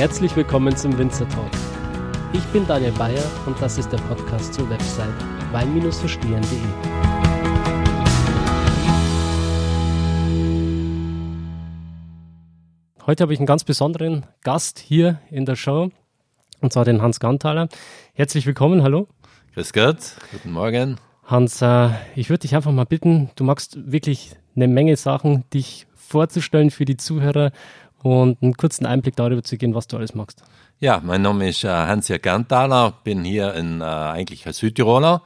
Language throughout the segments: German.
Herzlich willkommen zum Winzer Talk. Ich bin Daniel Bayer und das ist der Podcast zur Website wein-verstehen.de. Heute habe ich einen ganz besonderen Gast hier in der Show, und zwar den Hans Gantaler. Herzlich willkommen, hallo. Grüß Gott, guten Morgen. Hans, äh, ich würde dich einfach mal bitten, du magst wirklich eine Menge Sachen, dich vorzustellen für die Zuhörer und einen kurzen Einblick darüber zu geben, was du alles machst. Ja, mein Name ist äh, Hans-Jörg Gantaler, bin hier in, äh, eigentlich ein Südtiroler,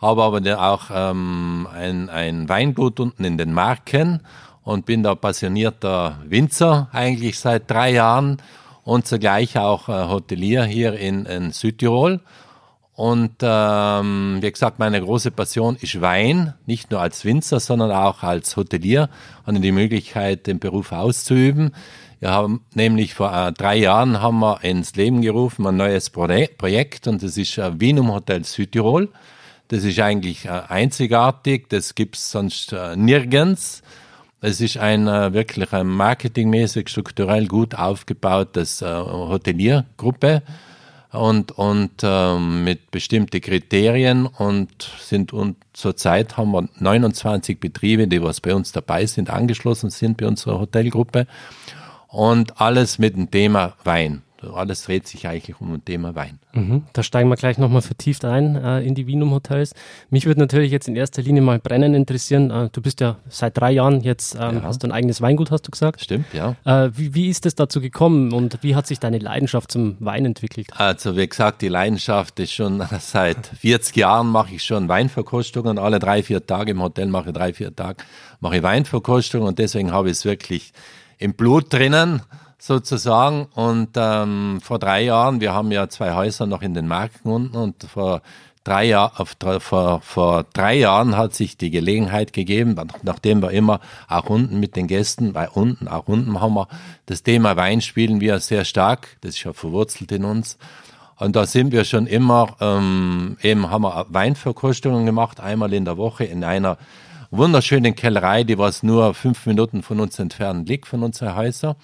habe aber auch ähm, ein, ein Weingut unten in den Marken und bin da passionierter Winzer eigentlich seit drei Jahren und zugleich auch äh, Hotelier hier in, in Südtirol. Und ähm, wie gesagt, meine große Passion ist Wein, nicht nur als Winzer, sondern auch als Hotelier und die Möglichkeit, den Beruf auszuüben. Wir haben nämlich vor äh, drei Jahren haben wir ins Leben gerufen ein neues Projekt und das ist äh, Wienum Hotel Südtirol. Das ist eigentlich äh, einzigartig, das gibt's sonst äh, nirgends. Es ist ein wirklich ein marketingmäßig strukturell gut aufgebautes Hoteliergruppe und, und ähm, mit bestimmten Kriterien und sind und zurzeit haben wir 29 Betriebe, die was bei uns dabei sind, angeschlossen sind bei unserer Hotelgruppe und alles mit dem Thema Wein. Alles dreht sich eigentlich um ein Thema Wein. Mhm, da steigen wir gleich nochmal vertieft ein äh, in die Wienum Hotels. Mich würde natürlich jetzt in erster Linie mal brennend interessieren. Äh, du bist ja seit drei Jahren jetzt, ähm, ja. hast du ein eigenes Weingut, hast du gesagt? Stimmt, ja. Äh, wie, wie ist es dazu gekommen und wie hat sich deine Leidenschaft zum Wein entwickelt? Also wie gesagt, die Leidenschaft ist schon seit 40 Jahren mache ich schon Weinverkostungen. Alle drei, vier Tage im Hotel mache ich drei, vier Tage mache ich Weinverkostungen und deswegen habe ich es wirklich im Blut drinnen sozusagen. Und ähm, vor drei Jahren, wir haben ja zwei Häuser noch in den Marken unten und vor drei, Jahr, auf, vor, vor drei Jahren hat sich die Gelegenheit gegeben, nachdem wir immer auch unten mit den Gästen, weil unten, auch unten haben wir das Thema Wein spielen wir sehr stark, das ist ja verwurzelt in uns. Und da sind wir schon immer, ähm, eben haben wir Weinverkostungen gemacht, einmal in der Woche in einer wunderschönen Kellerei, die was nur fünf Minuten von uns entfernt liegt, von unseren Häusern.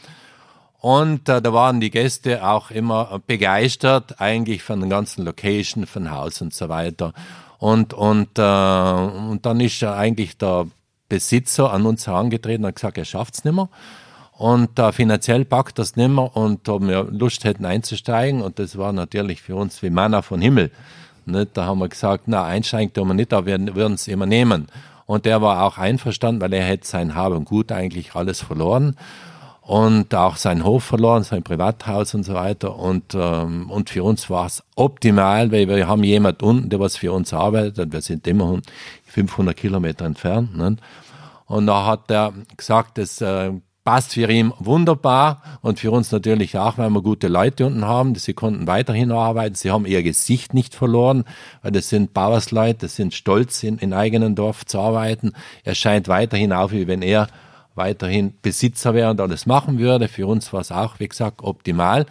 Und äh, da waren die Gäste auch immer begeistert, eigentlich von der ganzen Location, von Haus und so weiter. Und, und, äh, und dann ist ja eigentlich der Besitzer an uns herangetreten und hat gesagt, er schafft's nimmer. Und äh, finanziell packt das nimmer und ob wir Lust hätten einzusteigen. Und das war natürlich für uns wie Manna von Himmel. Nicht? Da haben wir gesagt, na, einsteigen tun wir nicht, aber wir würden es immer nehmen. Und der war auch einverstanden, weil er hätte sein Hab und Gut eigentlich alles verloren und auch sein Hof verloren, sein Privathaus und so weiter. Und, ähm, und für uns war es optimal, weil wir haben jemand unten, der was für uns arbeitet. Wir sind immer 500 Kilometer entfernt. Ne? Und da hat er gesagt, das äh, passt für ihn wunderbar und für uns natürlich auch, weil wir gute Leute unten haben. Sie konnten weiterhin arbeiten. Sie haben ihr Gesicht nicht verloren, weil das sind Bauersleute, das sind stolz, in, in eigenen Dorf zu arbeiten. Er scheint weiterhin auf, wie wenn er weiterhin Besitzer wäre und alles machen würde. Für uns war es auch, wie gesagt, optimal.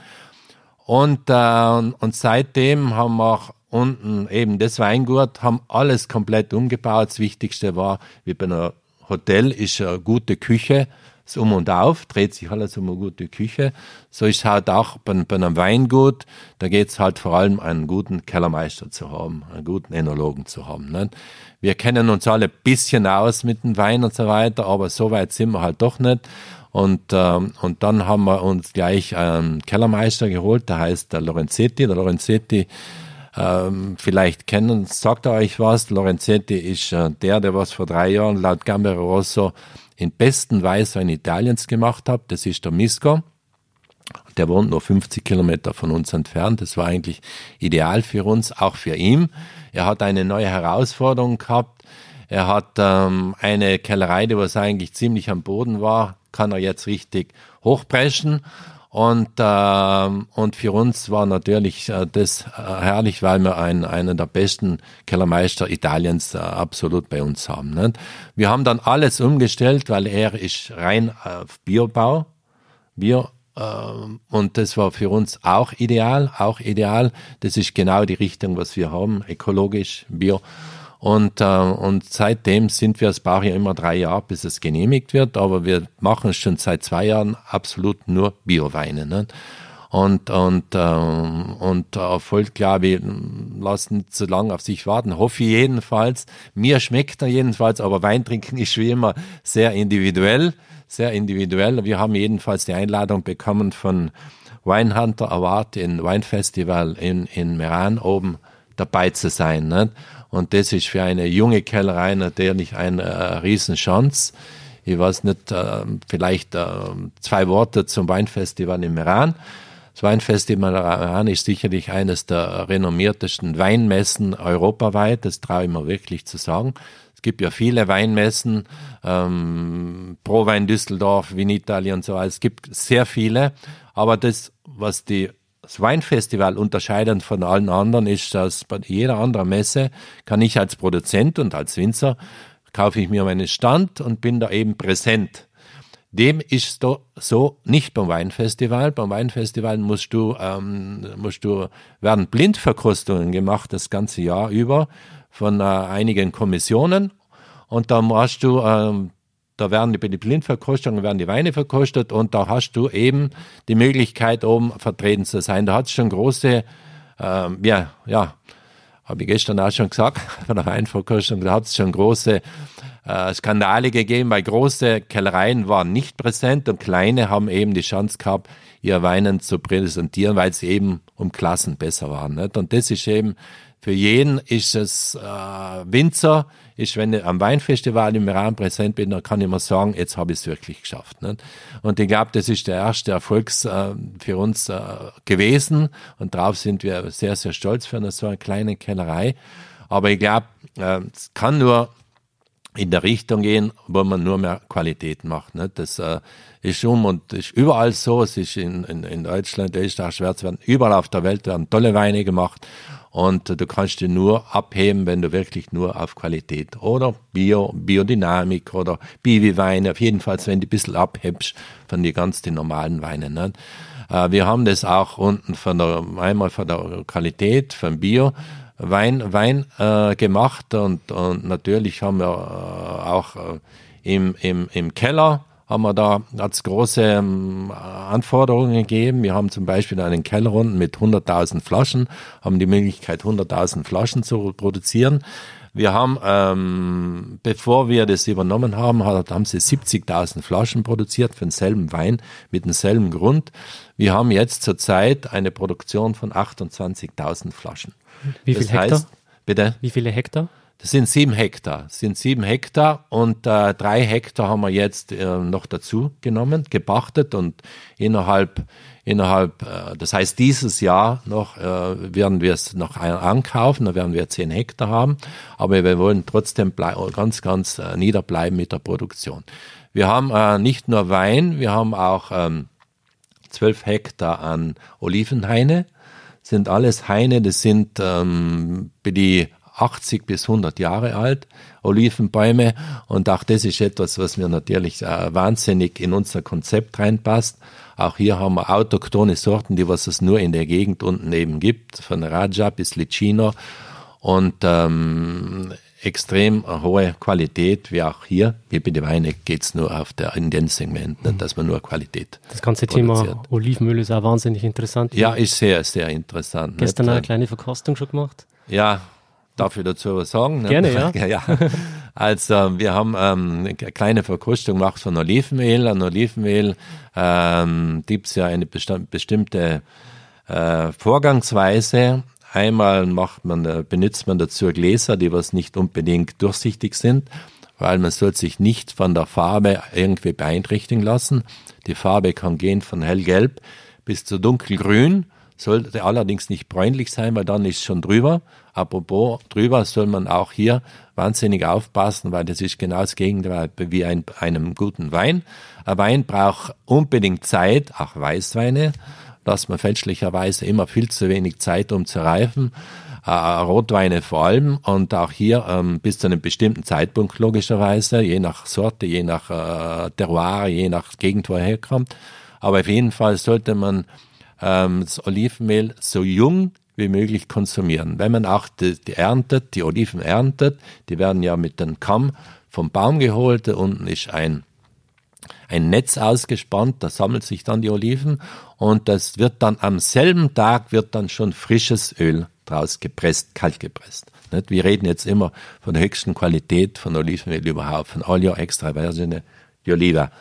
Und, äh, und seitdem haben wir auch unten eben das Weingut, haben alles komplett umgebaut. Das Wichtigste war, wie bei einem Hotel, ist eine gute Küche das Um und Auf, dreht sich alles um eine gute Küche. So ist es halt auch bei, bei einem Weingut, da geht es halt vor allem einen guten Kellermeister zu haben, einen guten Enologen zu haben. Ne? Wir kennen uns alle ein bisschen aus mit dem Wein und so weiter, aber so weit sind wir halt doch nicht. Und, ähm, und dann haben wir uns gleich einen Kellermeister geholt, der heißt der Lorenzetti. Der Lorenzetti, ähm, vielleicht kennen, sagt er euch was. Lorenzetti ist äh, der, der was vor drei Jahren laut Gambero Rosso in besten Weißwein Italiens gemacht habe. Das ist der Misco. Der wohnt nur 50 Kilometer von uns entfernt. Das war eigentlich ideal für uns, auch für ihn. Er hat eine neue Herausforderung gehabt. Er hat ähm, eine Kellerei, die was eigentlich ziemlich am Boden war, kann er jetzt richtig hochpreschen und, äh, und für uns war natürlich äh, das äh, herrlich, weil wir einen, einen der besten Kellermeister Italiens äh, absolut bei uns haben. Ne? Wir haben dann alles umgestellt, weil er ist rein auf Biobau, Bio, äh, und das war für uns auch ideal, auch ideal. Das ist genau die Richtung, was wir haben, ökologisch, Bio. Und, äh, und seitdem sind wir, es braucht ja immer drei Jahre, bis es genehmigt wird, aber wir machen schon seit zwei Jahren absolut nur Bioweine. Ne? und, und, äh, und Erfolg, glaube ich, lassen zu lange auf sich warten. Hoffe ich jedenfalls. Mir schmeckt er jedenfalls, aber Wein trinken ist wie immer sehr individuell, sehr individuell. Wir haben jedenfalls die Einladung bekommen von Winehunter Award in Weinfestival in, in Meran oben dabei zu sein. Nicht? Und das ist für eine junge Kellerei natürlich eine äh, Riesenchance. Ich weiß nicht, äh, vielleicht äh, zwei Worte zum Weinfestival in Meran. Das Weinfestival Meran ist sicherlich eines der renommiertesten Weinmessen europaweit. Das traue ich mir wirklich zu sagen. Es gibt ja viele Weinmessen, ähm, Pro Wein Düsseldorf, Vinitalia und so weiter. Es gibt sehr viele. Aber das, was die das Weinfestival unterscheidend von allen anderen ist, dass bei jeder anderen Messe kann ich als Produzent und als Winzer kaufe ich mir meinen Stand und bin da eben präsent. Dem ist so nicht beim Weinfestival. Beim Weinfestival musst du, ähm, musst du, werden Blindverkostungen gemacht das ganze Jahr über von äh, einigen Kommissionen. Und da hast du, ähm, da werden die, Blindverkostungen, werden die Weine verkostet und da hast du eben die Möglichkeit, oben vertreten zu sein. Da hat es schon große, ähm, ja, ja, habe ich gestern auch schon gesagt, von der Weinverkostung, da hat es schon große äh, Skandale gegeben, weil große Kellereien waren nicht präsent und kleine haben eben die Chance gehabt, ihr Weinen zu präsentieren, weil sie eben um Klassen besser waren. Nicht? Und das ist eben, für jeden ist es äh, Winzer, ist, wenn ich am Weinfestival im Iran präsent bin, dann kann ich mal sagen, jetzt habe ich es wirklich geschafft. Nicht? Und ich glaube, das ist der erste Erfolg äh, für uns äh, gewesen und darauf sind wir sehr, sehr stolz für eine so eine kleine Kellerei. Aber ich glaube, äh, es kann nur in der Richtung gehen, wo man nur mehr Qualität macht. Ne? Das äh, ist um und ist überall so. Es ist in, in, in Deutschland, Österreich, Schweiz, werden überall auf der Welt werden tolle Weine gemacht. Und du kannst die nur abheben, wenn du wirklich nur auf Qualität oder Bio, Biodynamik oder Biwi-Weine, auf jeden Fall, wenn du ein bisschen abhebst von die ganz normalen Weinen. Ne? Äh, wir haben das auch unten von der, einmal von der Qualität, von Bio, Wein, Wein äh, gemacht und, und natürlich haben wir äh, auch äh, im, im, im Keller haben wir da als große ähm, Anforderungen gegeben. Wir haben zum Beispiel einen Keller unten mit 100.000 Flaschen, haben die Möglichkeit 100.000 Flaschen zu produzieren. Wir haben, ähm, bevor wir das übernommen haben, haben sie 70.000 Flaschen produziert für denselben Wein mit demselben Grund. Wir haben jetzt zurzeit eine Produktion von 28.000 Flaschen. Wie viel Hektar? Heißt, bitte? Wie viele Hektar? Das sind sieben Hektar. Das sind sieben Hektar und äh, drei Hektar haben wir jetzt äh, noch dazu genommen, gepachtet und innerhalb, innerhalb, äh, das heißt dieses Jahr noch äh, werden wir es noch ankaufen, da werden wir zehn Hektar haben, aber wir wollen trotzdem ganz, ganz äh, niederbleiben mit der Produktion. Wir haben äh, nicht nur Wein, wir haben auch ähm, zwölf Hektar an Olivenhaine sind alles Haine, das sind ähm, die 80 bis 100 Jahre alt, Olivenbäume. Und auch das ist etwas, was mir natürlich äh, wahnsinnig in unser Konzept reinpasst. Auch hier haben wir autochtone Sorten, die was es nur in der Gegend unten eben gibt, von Raja bis Licino. Und ähm, extrem hohe Qualität, wie auch hier. Wie bei den Weinen geht es nur auf der, in dem Segment, nicht, dass man nur Qualität Das ganze produziert. Thema Olivenöl ist auch wahnsinnig interessant. Ja, ist sehr, sehr interessant. Gestern nicht? eine kleine Verkostung schon gemacht? Ja, darf ich dazu was sagen? Ne? Gerne, ja. ja. Also wir haben ähm, eine kleine Verkostung gemacht von Olivenöl. An Olivenöl ähm, gibt es ja eine bestimmte äh, Vorgangsweise Einmal macht man, äh, benutzt man dazu Gläser, die was nicht unbedingt durchsichtig sind, weil man soll sich nicht von der Farbe irgendwie beeinträchtigen lassen. Die Farbe kann gehen von hellgelb bis zu dunkelgrün, sollte allerdings nicht bräunlich sein, weil dann ist schon drüber. Apropos drüber soll man auch hier wahnsinnig aufpassen, weil das ist genau das Gegenteil wie ein, einem guten Wein. Ein Wein braucht unbedingt Zeit, auch Weißweine, lässt man fälschlicherweise immer viel zu wenig Zeit, um zu reifen. Äh, Rotweine vor allem und auch hier ähm, bis zu einem bestimmten Zeitpunkt logischerweise, je nach Sorte, je nach äh, Terroir, je nach Gegend, wo er herkommt. Aber auf jeden Fall sollte man ähm, das Olivenmehl so jung wie möglich konsumieren. Wenn man auch die, die erntet, die Oliven erntet, die werden ja mit dem Kamm vom Baum geholt, da unten ist ein ein Netz ausgespannt, da sammelt sich dann die Oliven und das wird dann am selben Tag wird dann schon frisches Öl draus gepresst, kalt gepresst. Nicht? Wir reden jetzt immer von der höchsten Qualität von Olivenöl überhaupt, von Olio extra virgine di Oliva.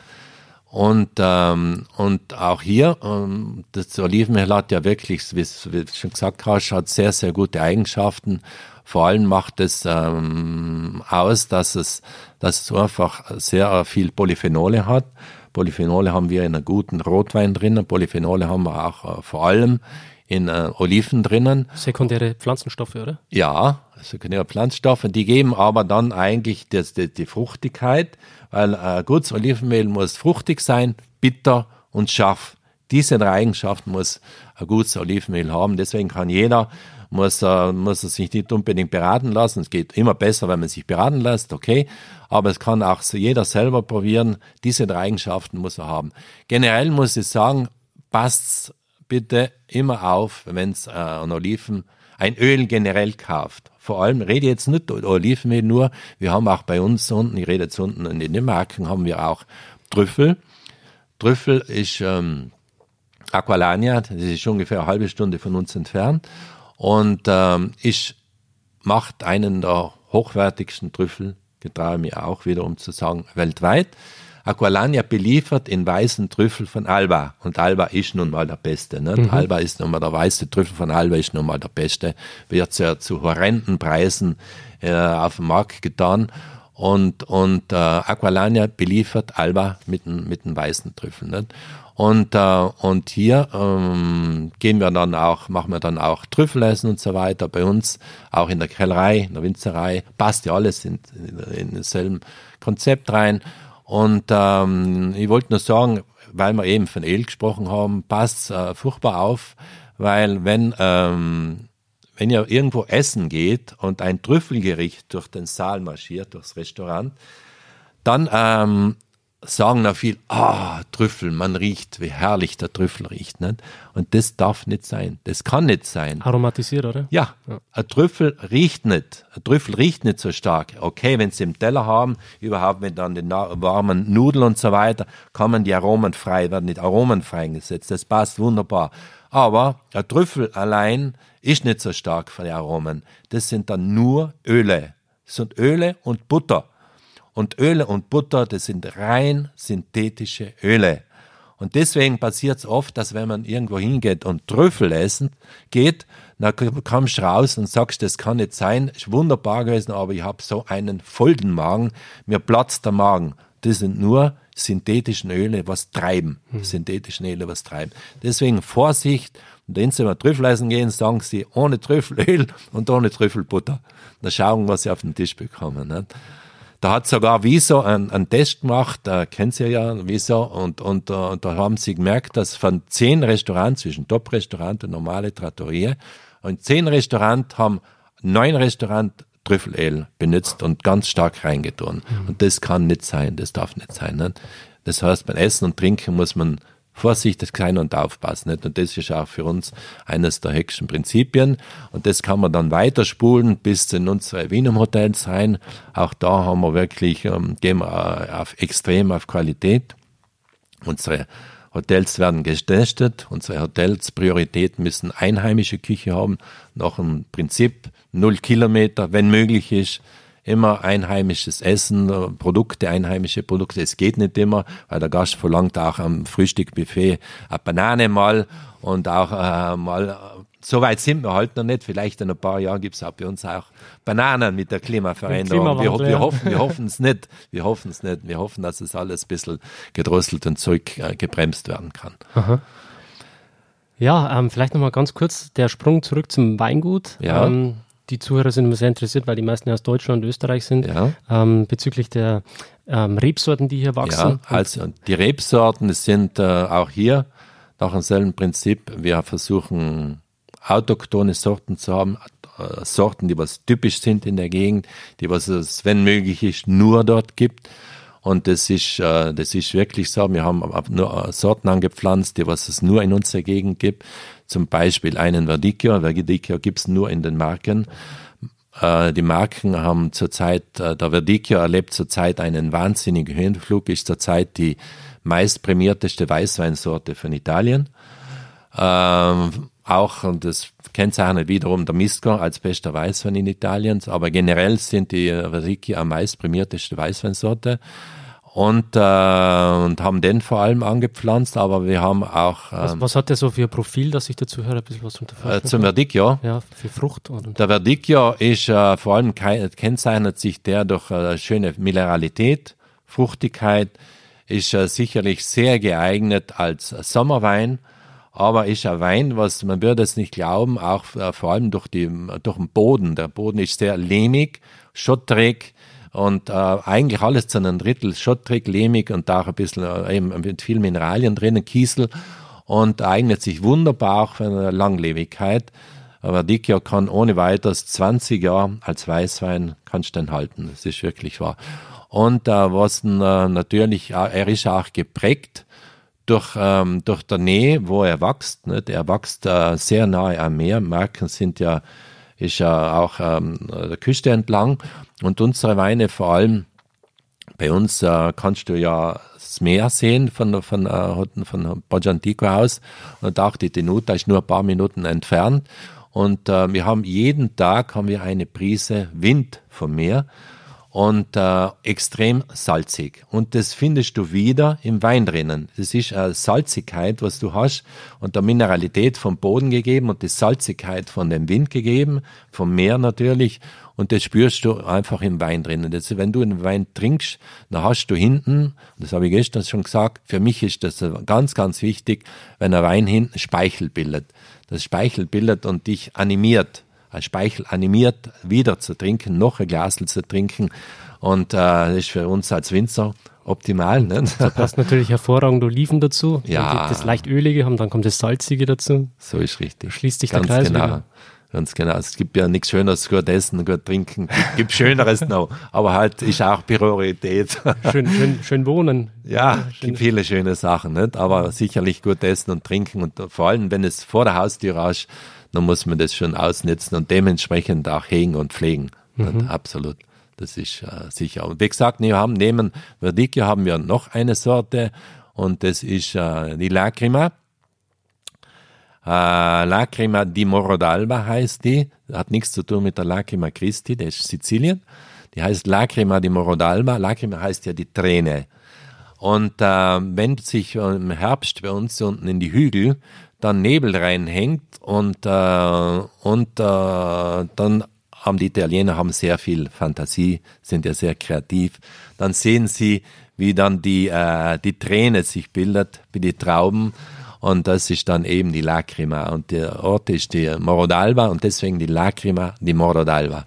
Und, ähm, und auch hier, ähm, das Olivenöl hat ja wirklich, wie du schon gesagt hast, hat sehr, sehr gute Eigenschaften. Vor allem macht es ähm, aus, dass es, dass es einfach sehr viel Polyphenole hat. Polyphenole haben wir in einem guten Rotwein drinnen. Polyphenole haben wir auch äh, vor allem in äh, Oliven drinnen. Sekundäre Pflanzenstoffe, oder? Ja, sekundäre Pflanzenstoffe. Die geben aber dann eigentlich das, die, die Fruchtigkeit, weil äh, gutes Olivenmehl muss fruchtig sein, bitter und scharf. Diese drei Eigenschaften muss ein gutes Olivenmehl haben. Deswegen kann jeder, muss, äh, muss er sich nicht unbedingt beraten lassen. Es geht immer besser, wenn man sich beraten lässt, okay. Aber es kann auch jeder selber probieren. Diese drei Eigenschaften muss er haben. Generell muss ich sagen, passt's bitte immer auf, wenn es äh, an Oliven ein Öl generell kauft. Vor allem rede jetzt nicht Olivenöl nur, wir haben auch bei uns unten, ich rede jetzt unten in den Marken, haben wir auch Trüffel. Trüffel ist ähm, Aqualania, das ist ungefähr eine halbe Stunde von uns entfernt und ähm, ist, macht einen der hochwertigsten Trüffel, getraue mich auch wieder um zu sagen, weltweit. Aqualania beliefert in weißen Trüffel von Alba. Und Alba ist nun mal der Beste. Ne? Mhm. Alba ist nun mal der weiße Trüffel von Alba ist nun mal der Beste. Wird ja zu horrenden Preisen äh, auf dem Markt getan. Und, und äh, Aqualania beliefert Alba mit mit weißen Trüffel. Nicht? Und, äh, und hier ähm, gehen wir dann auch, machen wir dann auch Trüffelessen und so weiter. Bei uns, auch in der Kellerei, in der Winzerei, passt ja alles in, in, in dasselbe Konzept rein. Und ähm, ich wollte nur sagen, weil wir eben von Öl gesprochen haben, passt äh, furchtbar auf, weil wenn, ähm, wenn ihr irgendwo essen geht und ein Trüffelgericht durch den Saal marschiert, durchs Restaurant, dann ähm, sagen da viel, ah, Trüffel, man riecht, wie herrlich der Trüffel riecht. Nicht? Und das darf nicht sein. Das kann nicht sein. Aromatisiert, oder? Ja, ja. ein Trüffel riecht nicht. Ein Trüffel riecht nicht so stark. Okay, wenn sie im Teller haben, überhaupt mit dann den warmen Nudeln und so weiter, kommen die Aromen frei, werden nicht Aromen freigesetzt. Das passt wunderbar. Aber ein Trüffel allein ist nicht so stark von den Aromen. Das sind dann nur Öle. Das sind Öle und Butter. Und Öle und Butter, das sind rein synthetische Öle. Und deswegen passiert es oft, dass wenn man irgendwo hingeht und Trüffel essen geht, dann kommst du raus und sagst, das kann nicht sein, ist wunderbar gewesen, aber ich habe so einen vollen Magen, mir platzt der Magen. Das sind nur synthetischen Öle, was treiben. Hm. Synthetischen Öle, was treiben. Deswegen Vorsicht. Und wenn Sie mal Trüffel essen gehen, sagen Sie ohne Trüffelöl und ohne Trüffelbutter. Dann schauen, was Sie auf den Tisch bekommen. Nicht? Da hat sogar Wieso einen, einen Test gemacht, äh, kennt Sie ja Wieso, und, und uh, da haben sie gemerkt, dass von zehn Restaurants, zwischen Top-Restaurant und normale Trattorie, und zehn Restaurants haben neun Restaurants Trüffelöl benutzt und ganz stark reingetan. Mhm. Und das kann nicht sein, das darf nicht sein. Ne? Das heißt, beim Essen und Trinken muss man vorsichtig sein und aufpassen. Nicht? Und das ist auch für uns eines der höchsten Prinzipien. Und das kann man dann weiterspulen bis in unsere Wienum Hotels rein. Auch da haben wir wirklich, ähm, gehen wir äh, auf extrem auf Qualität. Unsere Hotels werden getestet. Unsere Hotels Priorität müssen einheimische Küche haben. Nach dem Prinzip null Kilometer, wenn möglich ist immer einheimisches Essen, Produkte, einheimische Produkte. Es geht nicht immer, weil der Gast verlangt auch am Frühstückbuffet eine Banane mal und auch äh, mal so weit sind wir halt noch nicht. Vielleicht in ein paar Jahren gibt es auch bei uns auch Bananen mit der Klimaveränderung. Wir, wir, hoffen, wir hoffen es nicht. Wir hoffen es nicht. Wir hoffen, dass es alles ein bisschen gedrosselt und zurückgebremst äh, werden kann. Aha. Ja, ähm, vielleicht nochmal ganz kurz der Sprung zurück zum Weingut. Ja. Ähm, die Zuhörer sind immer sehr interessiert, weil die meisten ja aus Deutschland und Österreich sind, ja. ähm, bezüglich der ähm, Rebsorten, die hier wachsen. Ja, also die Rebsorten sind äh, auch hier nach demselben Prinzip. Wir versuchen autochtone Sorten zu haben, äh, Sorten, die was typisch sind in der Gegend, die was es, wenn möglich ist, nur dort gibt. Und das ist, äh, das ist wirklich so. Wir haben nur Sorten angepflanzt, die was es nur in unserer Gegend gibt. Zum Beispiel einen Verdicchio. Verdicchio gibt's nur in den Marken. Äh, die Marken haben zurzeit, äh, der Verdicchio erlebt zurzeit einen wahnsinnigen Höhenflug, ist zurzeit die meistprämierteste Weißweinsorte von Italien. Ähm, auch, und das kennzeichnet wiederum der Misco als bester Weißwein in Italien, aber generell sind die Verdicchio am meistprämierteste Weißweinsorte und, äh, und haben den vor allem angepflanzt, aber wir haben auch. Ähm, was, was, hat der so für ein Profil, dass ich dazu höre, ein bisschen was unter äh, Zum Verdicchio? Ja, für Frucht. Oder? Der Verdicchio ist äh, vor allem kennzeichnet sich der durch äh, schöne Mineralität, Fruchtigkeit, ist äh, sicherlich sehr geeignet als Sommerwein, aber ist ein Wein, was man würde es nicht glauben, auch äh, vor allem durch, die, durch den Boden. Der Boden ist sehr lehmig, schottrig, und äh, eigentlich alles zu einem Drittel schottrig, lehmig und da auch ein bisschen äh, eben mit viel Mineralien drinnen, Kiesel und eignet sich wunderbar auch für eine Langlebigkeit. Aber Dicchio kann ohne weiteres 20 Jahre als Weißwein kannst du den halten. Das ist wirklich wahr. Und äh, was äh, natürlich, er ist auch geprägt durch, ähm, durch der Nähe, wo er wächst. Nicht? Er wächst äh, sehr nahe am Meer. Marken sind ja ist ja auch ähm, der Küste entlang. Und unsere Weine vor allem, bei uns äh, kannst du ja das Meer sehen von, von, äh, von Bojantico aus und auch die Tenuta ist nur ein paar Minuten entfernt. Und äh, wir haben jeden Tag haben wir eine Prise Wind vom Meer und äh, extrem salzig. Und das findest du wieder im Wein drinnen. Das ist eine Salzigkeit, was du hast und der Mineralität vom Boden gegeben und die Salzigkeit von dem Wind gegeben, vom Meer natürlich. Und das spürst du einfach im Wein drinnen. Das, wenn du einen Wein trinkst, dann hast du hinten, das habe ich gestern schon gesagt, für mich ist das ganz, ganz wichtig, wenn ein Wein hinten Speichel bildet. Das Speichel bildet und dich animiert als Speichel animiert, wieder zu trinken, noch ein Glas zu trinken. Und äh, das ist für uns als Winzer optimal. Ne? Da passt natürlich hervorragend Oliven dazu. Ja. Das leicht ölige haben, dann kommt das salzige dazu. So ist richtig. Schließt sich Ganz der Kreis genau. wieder. Ganz genau. Es gibt ja nichts Schöneres, gut essen, gut trinken. Es gibt Schöneres noch. Aber halt ist auch Priorität. Schön, schön, schön wohnen. Ja, es gibt viele schöne Sachen, nicht? Aber sicherlich gut essen und trinken und vor allem, wenn es vor der Haustür rauscht, dann muss man das schon ausnutzen und dementsprechend auch hegen und pflegen. Mhm. absolut. Das ist äh, sicher. Und wie gesagt, wir haben neben Verdicchio haben wir noch eine Sorte und das ist äh, die Lacrima. Äh, Lacrima di Morodalba heißt die. Hat nichts zu tun mit der Lacrima Christi, der ist Sizilien. Die heißt Lacrima di Morodalba. Lacrima heißt ja die Träne. Und äh, wenn sich im Herbst bei uns unten in die Hügel dann Nebel reinhängt und, äh, und äh, dann haben die Italiener haben sehr viel Fantasie, sind ja sehr kreativ. Dann sehen sie, wie dann die, äh, die Träne sich bildet, wie die Trauben. Und das ist dann eben die Lacrima. Und der Ort ist die Morodalba und deswegen die Lacrima, die Morodalba.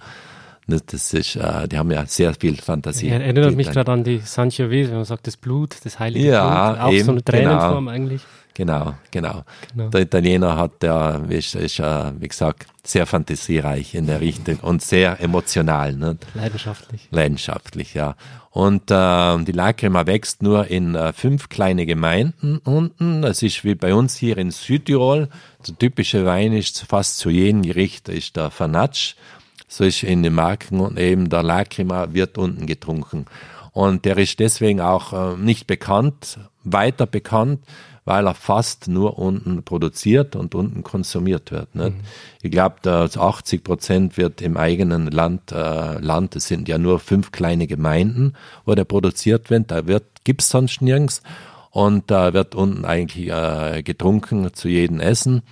Das ist, äh, die haben ja sehr viel Fantasie. Er erinnert mich gerade an die Sangiovese, wenn man sagt, das Blut, das heilige ja, Blut, auch eben, so eine Tränenform genau. eigentlich. Genau, genau, genau. Der Italiener hat ja, ist, ist, wie gesagt, sehr fantasiereich in der Richtung und sehr emotional. Nicht? Leidenschaftlich. Leidenschaftlich, ja. Und äh, die Lacrima wächst nur in äh, fünf kleine Gemeinden unten. Das ist wie bei uns hier in Südtirol. Der typische Wein ist fast zu jedem Gericht ist der Fanatsch. So ist in den Marken und eben der Lacrima wird unten getrunken. Und der ist deswegen auch äh, nicht bekannt, weiter bekannt, weil er fast nur unten produziert und unten konsumiert wird. Nicht? Mhm. Ich glaube, 80 Prozent wird im eigenen Land, äh, Land, es sind ja nur fünf kleine Gemeinden, wo der produziert wird, da wird, gibt's sonst nirgends und da wird unten eigentlich äh, getrunken zu jedem Essen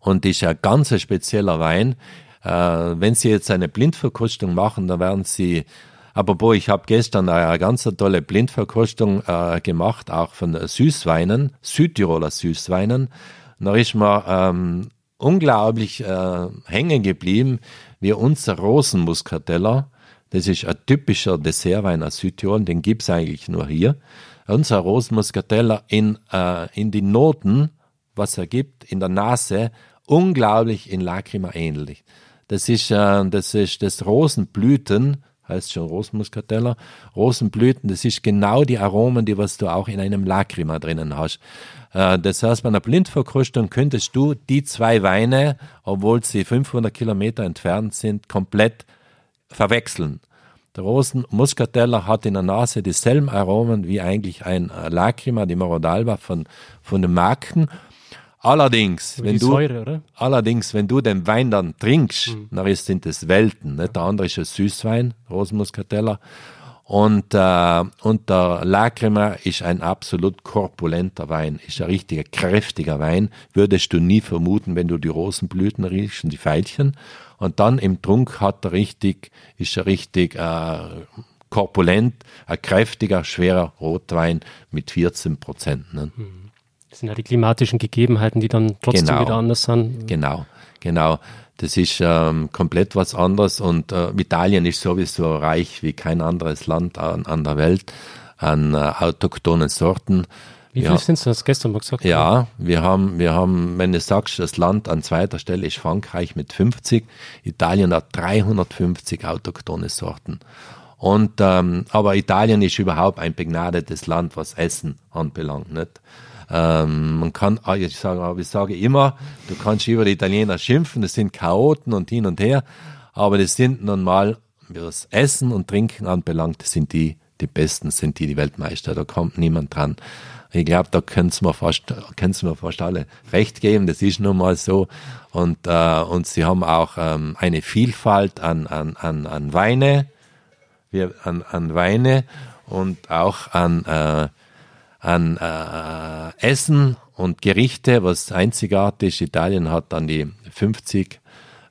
und ist ein ganz spezieller Wein. Äh, wenn Sie jetzt eine Blindverkostung machen, dann werden Sie Apropos, ich habe gestern eine ganz tolle Blindverkostung äh, gemacht, auch von Süßweinen, Südtiroler Süßweinen. Da ist mir ähm, unglaublich äh, hängen geblieben, wie unser Rosenmuskateller. Das ist ein typischer Dessertwein aus Südtirol, den gibt's eigentlich nur hier. Unser Rosenmuskateller in, äh, in die Noten, was er gibt, in der Nase, unglaublich in Lacrima ähnlich. Das ist, äh, das ist das Rosenblüten, heißt schon Rosenmuskateller. Rosenblüten, das ist genau die Aromen, die was du auch in einem Lacrima drinnen hast. Äh, das heißt, bei einer Blindverkostung könntest du die zwei Weine, obwohl sie 500 Kilometer entfernt sind, komplett verwechseln. Der Rosenmuskateller hat in der Nase dieselben Aromen wie eigentlich ein Lacrima di Morodalba von, von den Marken Allerdings, wenn du, Säure, allerdings, wenn du den Wein dann trinkst, mhm. dann sind es Welten. Nicht? Der andere ist ein Süßwein, Rosenmuskateller. Und, äh, und der Lacrima ist ein absolut korpulenter Wein, ist ein richtiger kräftiger Wein. Würdest du nie vermuten, wenn du die Rosenblüten riechst und die Veilchen. Und dann im Trunk hat er richtig, ist er richtig äh, korpulent, ein kräftiger, schwerer Rotwein mit 14 Prozent. Ne? Mhm. Das sind ja die klimatischen Gegebenheiten, die dann trotzdem genau, wieder anders sind. Genau, genau. Das ist ähm, komplett was anderes und äh, Italien ist sowieso reich wie kein anderes Land an, an der Welt an äh, autochthonen Sorten. Wie viel sind es? Das gestern mal gesagt. Ja, wir haben, wir haben, wenn du sagst, das Land an zweiter Stelle ist Frankreich mit 50, Italien hat 350 autochtone Sorten. Und ähm, aber Italien ist überhaupt ein begnadetes Land, was Essen anbelangt. Nicht? Ähm, man kann, ah, ich sage, ich sage immer, du kannst über die Italiener schimpfen, das sind Chaoten und hin und her, aber das sind nun mal, was Essen und Trinken anbelangt, sind die, die Besten, sind die, die Weltmeister, da kommt niemand dran. Ich glaube, da können Sie mir fast, können Sie mir fast alle recht geben. Das ist nun mal so. Und, äh, und Sie haben auch ähm, eine Vielfalt an, an, an, an Weine, wir, an, an Weine und auch an, äh, an äh, Essen und Gerichte, was einzigartig ist. Italien hat an die 50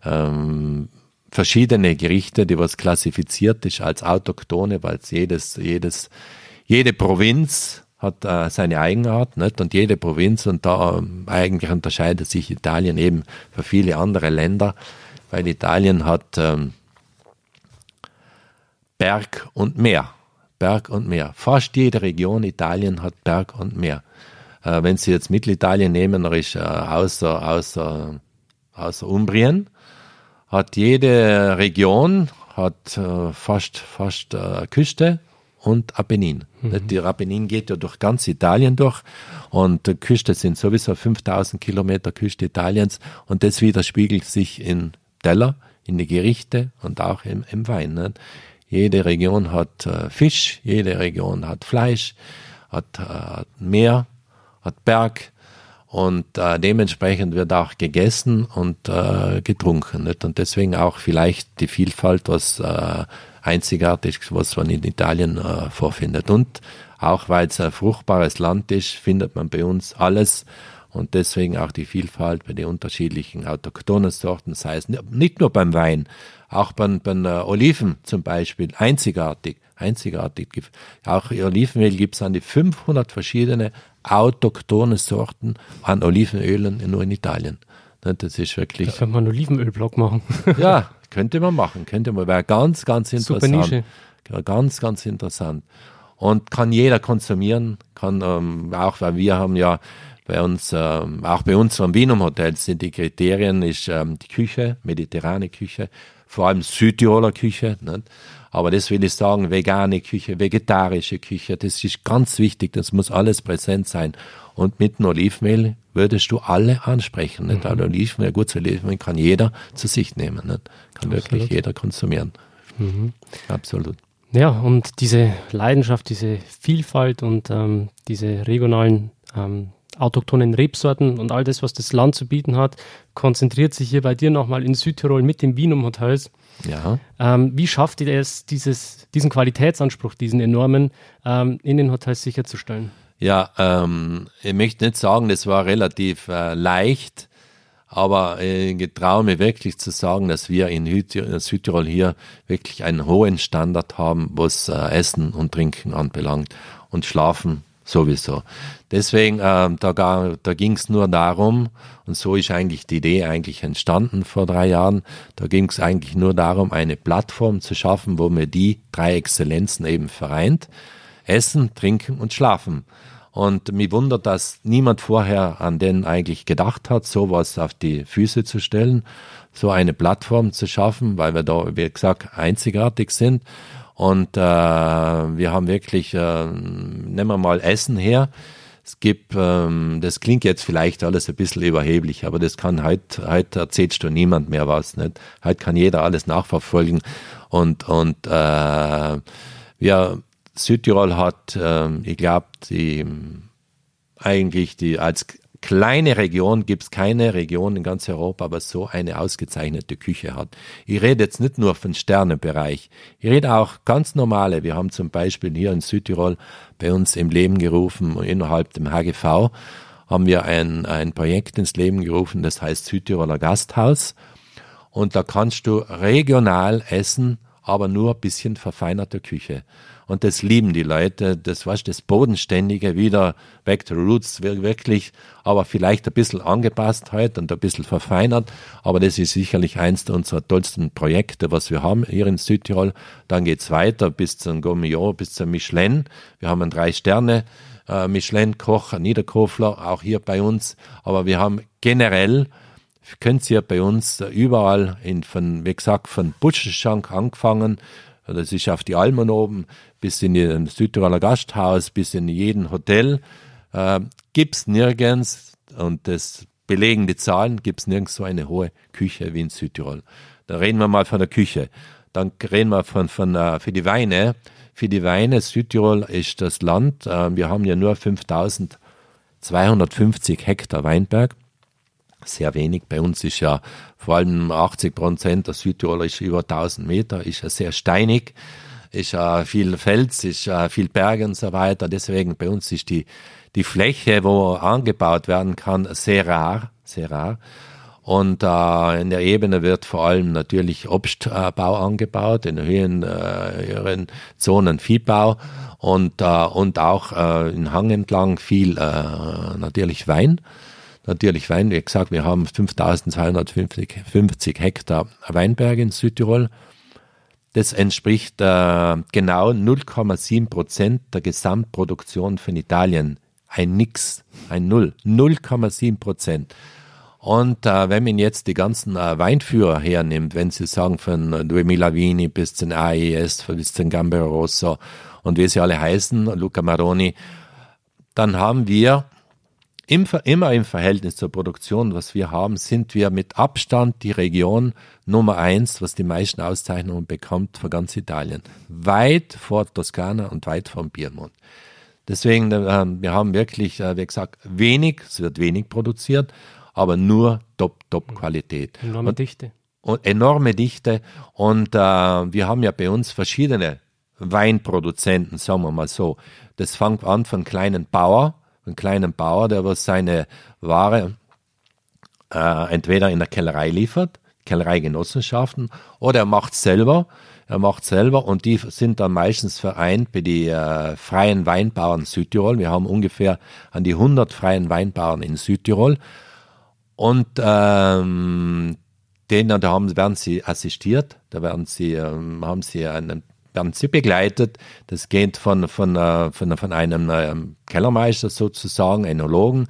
ähm, verschiedene Gerichte, die was klassifiziert ist als autochtone, weil jedes, jedes, jede Provinz hat äh, seine Eigenart, nicht? Und jede Provinz und da ähm, eigentlich unterscheidet sich Italien eben für viele andere Länder, weil Italien hat ähm, Berg und Meer. Berg und Meer. Fast jede Region Italien hat Berg und Meer. Äh, wenn Sie jetzt Mittelitalien nehmen, ist äh, außer, außer, außer Umbrien, hat jede Region hat äh, fast, fast äh, Küste und Apennin. Mhm. Die Apennin geht ja durch ganz Italien durch und die Küste sind sowieso 5000 Kilometer Küste Italiens und das widerspiegelt sich in Teller, in die Gerichte und auch im, im Wein. Ne? Jede Region hat äh, Fisch, jede Region hat Fleisch, hat, äh, hat Meer, hat Berg und äh, dementsprechend wird auch gegessen und äh, getrunken. Nicht? Und deswegen auch vielleicht die Vielfalt, was äh, einzigartig was man in Italien äh, vorfindet. Und auch weil es ein fruchtbares Land ist, findet man bei uns alles und deswegen auch die Vielfalt bei den unterschiedlichen autochthonen Sorten, sei es nicht nur beim Wein, auch bei, bei äh, Oliven zum Beispiel, einzigartig, einzigartig. Auch Olivenöl gibt es an die 500 verschiedene autochtone Sorten an Olivenölen nur in Italien. Ne, das ist wirklich. Da könnte man einen Olivenölblock machen. ja, könnte man machen, könnte man, wäre ganz, ganz interessant. Super Nische. Ganz, ganz interessant. Und kann jeder konsumieren, kann ähm, auch, weil wir haben ja bei uns, ähm, auch bei uns am Wienum Hotel sind die Kriterien, ist ähm, die Küche, mediterrane Küche, vor allem Südtiroler Küche. Nicht? Aber das will ich sagen, vegane Küche, vegetarische Küche, das ist ganz wichtig, das muss alles präsent sein. Und mit einem Olivenmehl würdest du alle ansprechen. Nicht? Mhm. Also Olivenmehl, gutes Olivenmehl kann jeder zu sich nehmen, nicht? kann Absolut. wirklich jeder konsumieren. Mhm. Absolut. Ja, und diese Leidenschaft, diese Vielfalt und ähm, diese regionalen ähm, autochthonen Rebsorten und all das, was das Land zu bieten hat, konzentriert sich hier bei dir nochmal in Südtirol mit den Wienum Hotels. Ja. Ähm, wie schafft ihr es, dieses, diesen Qualitätsanspruch, diesen enormen, ähm, in den Hotels sicherzustellen? Ja, ähm, ich möchte nicht sagen, das war relativ äh, leicht, aber äh, ich traue mir wirklich zu sagen, dass wir in Südtirol hier wirklich einen hohen Standard haben, was äh, Essen und Trinken anbelangt und Schlafen sowieso. Deswegen, äh, da, da ging es nur darum, und so ist eigentlich die Idee eigentlich entstanden vor drei Jahren, da ging es eigentlich nur darum, eine Plattform zu schaffen, wo man die drei Exzellenzen eben vereint. Essen, Trinken und Schlafen. Und mich wundert, dass niemand vorher an den eigentlich gedacht hat, sowas auf die Füße zu stellen, so eine Plattform zu schaffen, weil wir da, wie gesagt, einzigartig sind. Und äh, wir haben wirklich, äh, nehmen wir mal Essen her. Es gibt, ähm, das klingt jetzt vielleicht alles ein bisschen überheblich, aber das kann heute, heute erzählst du niemand mehr was. Nicht? Heute kann jeder alles nachverfolgen. Und, und äh, wir, Südtirol hat, äh, ich glaube, die eigentlich die als kleine Region gibt es keine Region in ganz Europa, aber so eine ausgezeichnete Küche hat. Ich rede jetzt nicht nur von Sternebereich, ich rede auch ganz normale. Wir haben zum Beispiel hier in Südtirol bei uns im Leben gerufen, innerhalb dem HGV haben wir ein, ein Projekt ins Leben gerufen, das heißt Südtiroler Gasthaus. Und da kannst du regional essen, aber nur ein bisschen verfeinerter Küche. Und das lieben die Leute. Das war das Bodenständige, wieder back to roots, wirklich, aber vielleicht ein bisschen angepasst heute und ein bisschen verfeinert. Aber das ist sicherlich eins unserer tollsten Projekte, was wir haben hier in Südtirol. Dann geht's weiter bis zum Gourmillon, bis zum Michelin. Wir haben einen drei Sterne. Äh, Michelin-Koch, Niederkofler, auch hier bei uns. Aber wir haben generell könnt ihr bei uns überall in, von, wie gesagt, von Butschenschank angefangen, das ist auf die Almen oben, bis in den Südtiroler Gasthaus, bis in jeden Hotel, äh, gibt's nirgends, und das belegen die Zahlen, gibt's nirgends so eine hohe Küche wie in Südtirol. Da reden wir mal von der Küche. Dann reden wir von, von uh, für die Weine. Für die Weine, Südtirol ist das Land, uh, wir haben ja nur 5250 Hektar Weinberg sehr wenig. Bei uns ist ja vor allem 80 Prozent der Südtiroler ist über 1000 Meter, ist ja sehr steinig, ist ja viel Fels, ist ja viel Berge und so weiter. Deswegen bei uns ist die, die Fläche, wo angebaut werden kann, sehr rar, sehr rar. Und äh, in der Ebene wird vor allem natürlich Obstbau angebaut, in höheren, äh, Zonen Viehbau und, äh, und auch äh, in Hang entlang viel äh, natürlich Wein natürlich Wein. Wie gesagt, wir haben 5250 Hektar Weinberge in Südtirol. Das entspricht äh, genau 0,7 Prozent der Gesamtproduktion von Italien. Ein Nix, ein Null, 0,7 Prozent. Und äh, wenn man jetzt die ganzen äh, Weinführer hernimmt, wenn Sie sagen von Duemi Lavini bis zum AES, bis zum Gambero Rosso und wie sie alle heißen, Luca Maroni, dann haben wir im, immer im Verhältnis zur Produktion, was wir haben, sind wir mit Abstand die Region Nummer eins, was die meisten Auszeichnungen bekommt für ganz Italien. Weit vor Toskana und weit vor Piemont. Deswegen, äh, wir haben wirklich, äh, wie gesagt, wenig, es wird wenig produziert, aber nur top, top Qualität. Enorme und, Dichte. Und enorme Dichte. Und äh, wir haben ja bei uns verschiedene Weinproduzenten, sagen wir mal so. Das fängt an von kleinen Bauern, einen kleinen Bauer, der was seine Ware äh, entweder in der Kellerei liefert, Kellereigenossenschaften, oder er macht selber. Er macht selber und die sind dann meistens vereint bei die äh, freien Weinbauern Südtirol. Wir haben ungefähr an die 100 freien Weinbauern in Südtirol. Und ähm, denen, da haben, werden sie assistiert, da werden sie, ähm, haben sie einen sie begleitet. Das geht von, von, äh, von, von einem ähm, Kellermeister sozusagen, Enologen,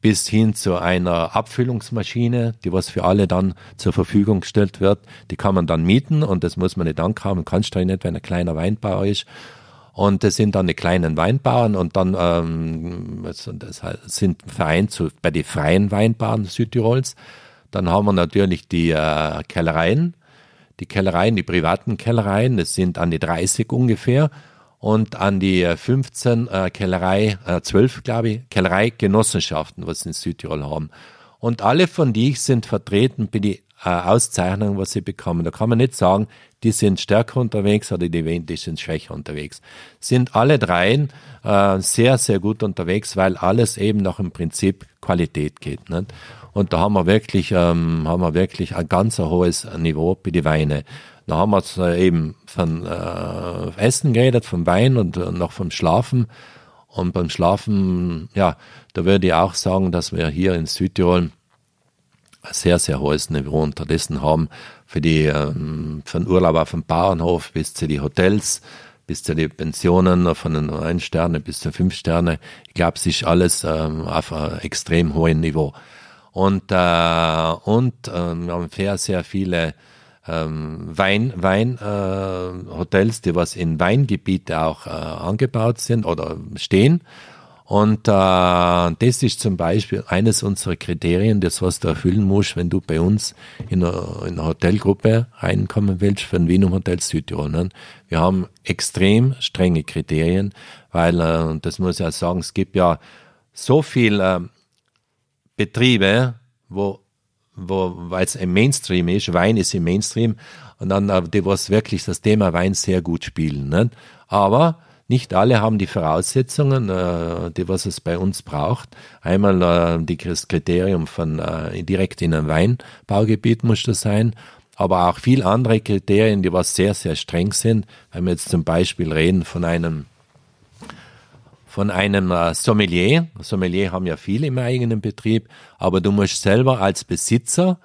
bis hin zu einer Abfüllungsmaschine, die was für alle dann zur Verfügung gestellt wird. Die kann man dann mieten und das muss man nicht ankamen, kannst du nicht, wenn ein kleiner Weinbauer ist. Und das sind dann die kleinen Weinbauern und dann ähm, das sind vereint zu, bei den freien Weinbauern Südtirols. Dann haben wir natürlich die äh, Kellereien, die Kellereien, die privaten Kellereien, das sind an die 30 ungefähr und an die 15 äh, Kellerei, äh, 12 glaube ich, Kellereigenossenschaften, was sie in Südtirol haben. Und alle von die sind vertreten bei die äh, Auszeichnungen, was sie bekommen. Da kann man nicht sagen, die sind stärker unterwegs oder die, die sind schwächer unterwegs. Sind alle dreien äh, sehr, sehr gut unterwegs, weil alles eben nach dem Prinzip Qualität geht. Nicht? Und da haben wir wirklich, ähm, haben wir wirklich ein ganz hohes Niveau bei den Weine. Da haben wir eben von äh, Essen geredet, vom Wein und äh, noch vom Schlafen. Und beim Schlafen, ja, da würde ich auch sagen, dass wir hier in Südtirol sehr, sehr hohes Niveau unterdessen haben. Für die, ähm, von Urlaub auf dem Bauernhof bis zu die Hotels, bis zu den Pensionen von den ein Sterne bis zu fünf Sterne. Ich glaube, es ist alles ähm, auf einem extrem hohen Niveau. Und, äh, und äh, wir haben sehr, sehr viele ähm, Wein, Wein äh, Hotels, die was in Weingebiete auch äh, angebaut sind oder stehen. Und äh, das ist zum Beispiel eines unserer Kriterien, das was du erfüllen musst, wenn du bei uns in eine, in eine Hotelgruppe reinkommen willst für ein Wien Hotel Südtirol. Ne? Wir haben extrem strenge Kriterien, weil, äh, das muss ich auch sagen, es gibt ja so viele äh, Betriebe, wo wo, weil es im Mainstream ist, Wein ist im Mainstream, und dann, äh, die was wirklich das Thema Wein sehr gut spielen. Ne? Aber nicht alle haben die Voraussetzungen, äh, die was es bei uns braucht. Einmal äh, das Kriterium von äh, direkt in einem Weinbaugebiet muss das sein, aber auch viel andere Kriterien, die was sehr, sehr streng sind. Wenn wir jetzt zum Beispiel reden von einem von einem äh, Sommelier. Sommelier haben ja viele im eigenen Betrieb, aber du musst selber als Besitzer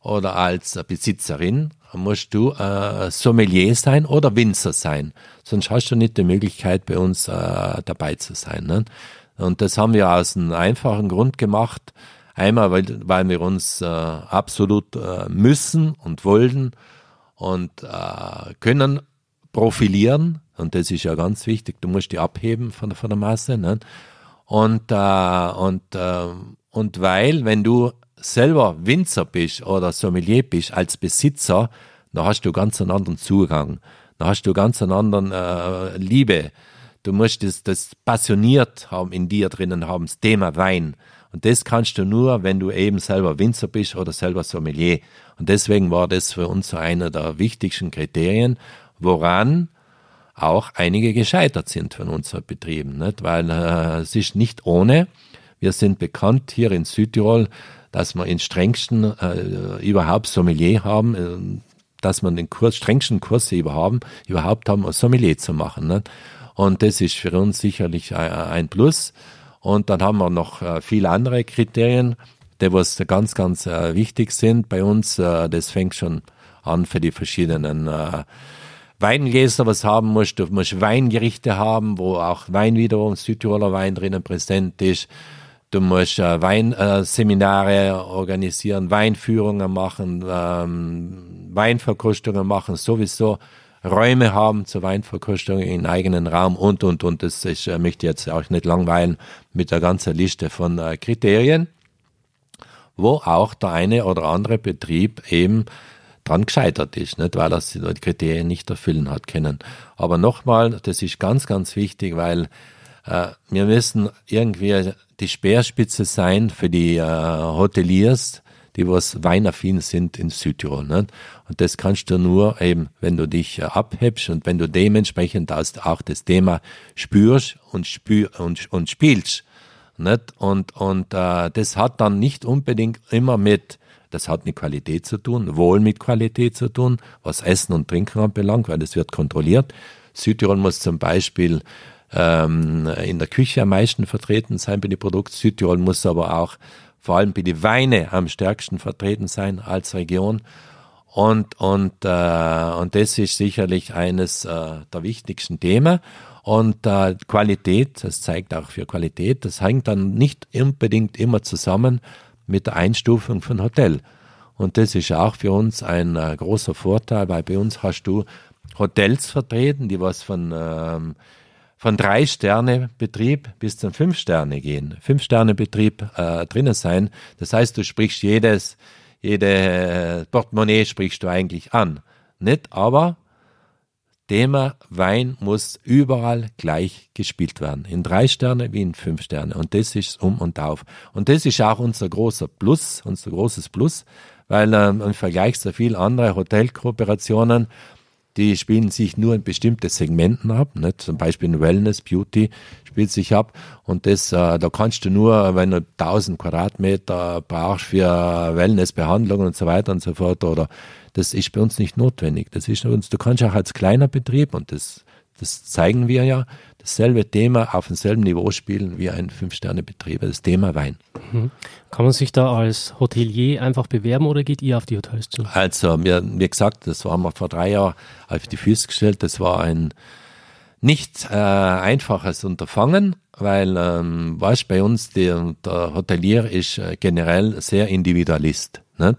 oder als Besitzerin musst du äh, Sommelier sein oder Winzer sein. Sonst hast du nicht die Möglichkeit, bei uns äh, dabei zu sein. Ne? Und das haben wir aus einem einfachen Grund gemacht. Einmal, weil, weil wir uns äh, absolut äh, müssen und wollen und äh, können profilieren und das ist ja ganz wichtig. Du musst die abheben von, von der Masse. Ne? Und, äh, und, äh, und weil, wenn du selber Winzer bist oder Sommelier bist als Besitzer, dann hast du ganz einen anderen Zugang. Dann hast du ganz einen anderen äh, Liebe. Du musst das, das passioniert haben in dir drinnen haben, das Thema Wein. Und das kannst du nur, wenn du eben selber Winzer bist oder selber Sommelier. Und deswegen war das für uns so einer der wichtigsten Kriterien, woran auch einige gescheitert sind von unseren Betrieben, nicht? weil äh, es ist nicht ohne. Wir sind bekannt hier in Südtirol, dass wir in strengsten äh, überhaupt Sommelier haben, äh, dass man den Kurs, strengsten Kurs überhaupt, überhaupt haben, Sommelier zu machen. Nicht? Und das ist für uns sicherlich ein Plus. Und dann haben wir noch äh, viele andere Kriterien, die was ganz, ganz äh, wichtig sind bei uns. Äh, das fängt schon an für die verschiedenen äh, Weingläser was haben musst. Du musst Weingerichte haben, wo auch Wein wiederum, Südtiroler Wein drinnen präsent ist. Du musst äh, Weinseminare äh, organisieren, Weinführungen machen, ähm, Weinverkostungen machen, sowieso Räume haben zur Weinverkostung in eigenen Raum und, und, und. Das ich äh, möchte jetzt auch nicht langweilen mit der ganzen Liste von äh, Kriterien, wo auch der eine oder andere Betrieb eben dran gescheitert ist, nicht, weil er die Kriterien nicht erfüllen hat können. Aber nochmal, das ist ganz, ganz wichtig, weil wir müssen irgendwie die Speerspitze sein für die äh, Hoteliers, die was weinaffin sind in Südtirol. Nicht? Und das kannst du nur eben, wenn du dich äh, abhebst und wenn du dementsprechend auch das Thema spürst und, spür und, und spielst. Nicht? Und, und äh, das hat dann nicht unbedingt immer mit das hat mit Qualität zu tun, wohl mit Qualität zu tun, was Essen und Trinken anbelangt, weil das wird kontrolliert. Südtirol muss zum Beispiel ähm, in der Küche am meisten vertreten sein bei den Produkten. Südtirol muss aber auch vor allem bei den Weine am stärksten vertreten sein als Region. Und, und, äh, und das ist sicherlich eines äh, der wichtigsten Themen. Und äh, Qualität, das zeigt auch für Qualität, das hängt dann nicht unbedingt immer zusammen mit der Einstufung von Hotel. Und das ist auch für uns ein äh, großer Vorteil, weil bei uns hast du Hotels vertreten, die was von, ähm, von drei Sterne Betrieb bis zum fünf Sterne gehen. Fünf Sterne Betrieb äh, drinnen sein. Das heißt, du sprichst jedes, jede äh, Portemonnaie sprichst du eigentlich an. Nicht, aber Thema Wein muss überall gleich gespielt werden. In drei Sterne wie in fünf Sterne. Und das ist um und auf. Und das ist auch unser großer Plus, unser großes Plus, weil ähm, im Vergleich zu vielen anderen Hotelkooperationen, die spielen sich nur in bestimmte Segmenten ab, nicht? zum Beispiel in Wellness, Beauty spielt sich ab und das, äh, da kannst du nur, wenn du 1000 Quadratmeter brauchst für Wellnessbehandlungen und so weiter und so fort oder das ist bei uns nicht notwendig. Das ist uns, du kannst auch als kleiner Betrieb, und das, das zeigen wir ja, dasselbe Thema auf demselben Niveau spielen wie ein Fünf-Sterne-Betrieb, das Thema Wein. Mhm. Kann man sich da als Hotelier einfach bewerben oder geht ihr auf die Hotels zu? Also, wir, wie gesagt, das haben wir vor drei Jahren auf die Füße gestellt. Das war ein, nicht äh, einfaches Unterfangen, weil, ähm, weißt, bei uns der, der Hotelier ist äh, generell sehr Individualist. Nicht?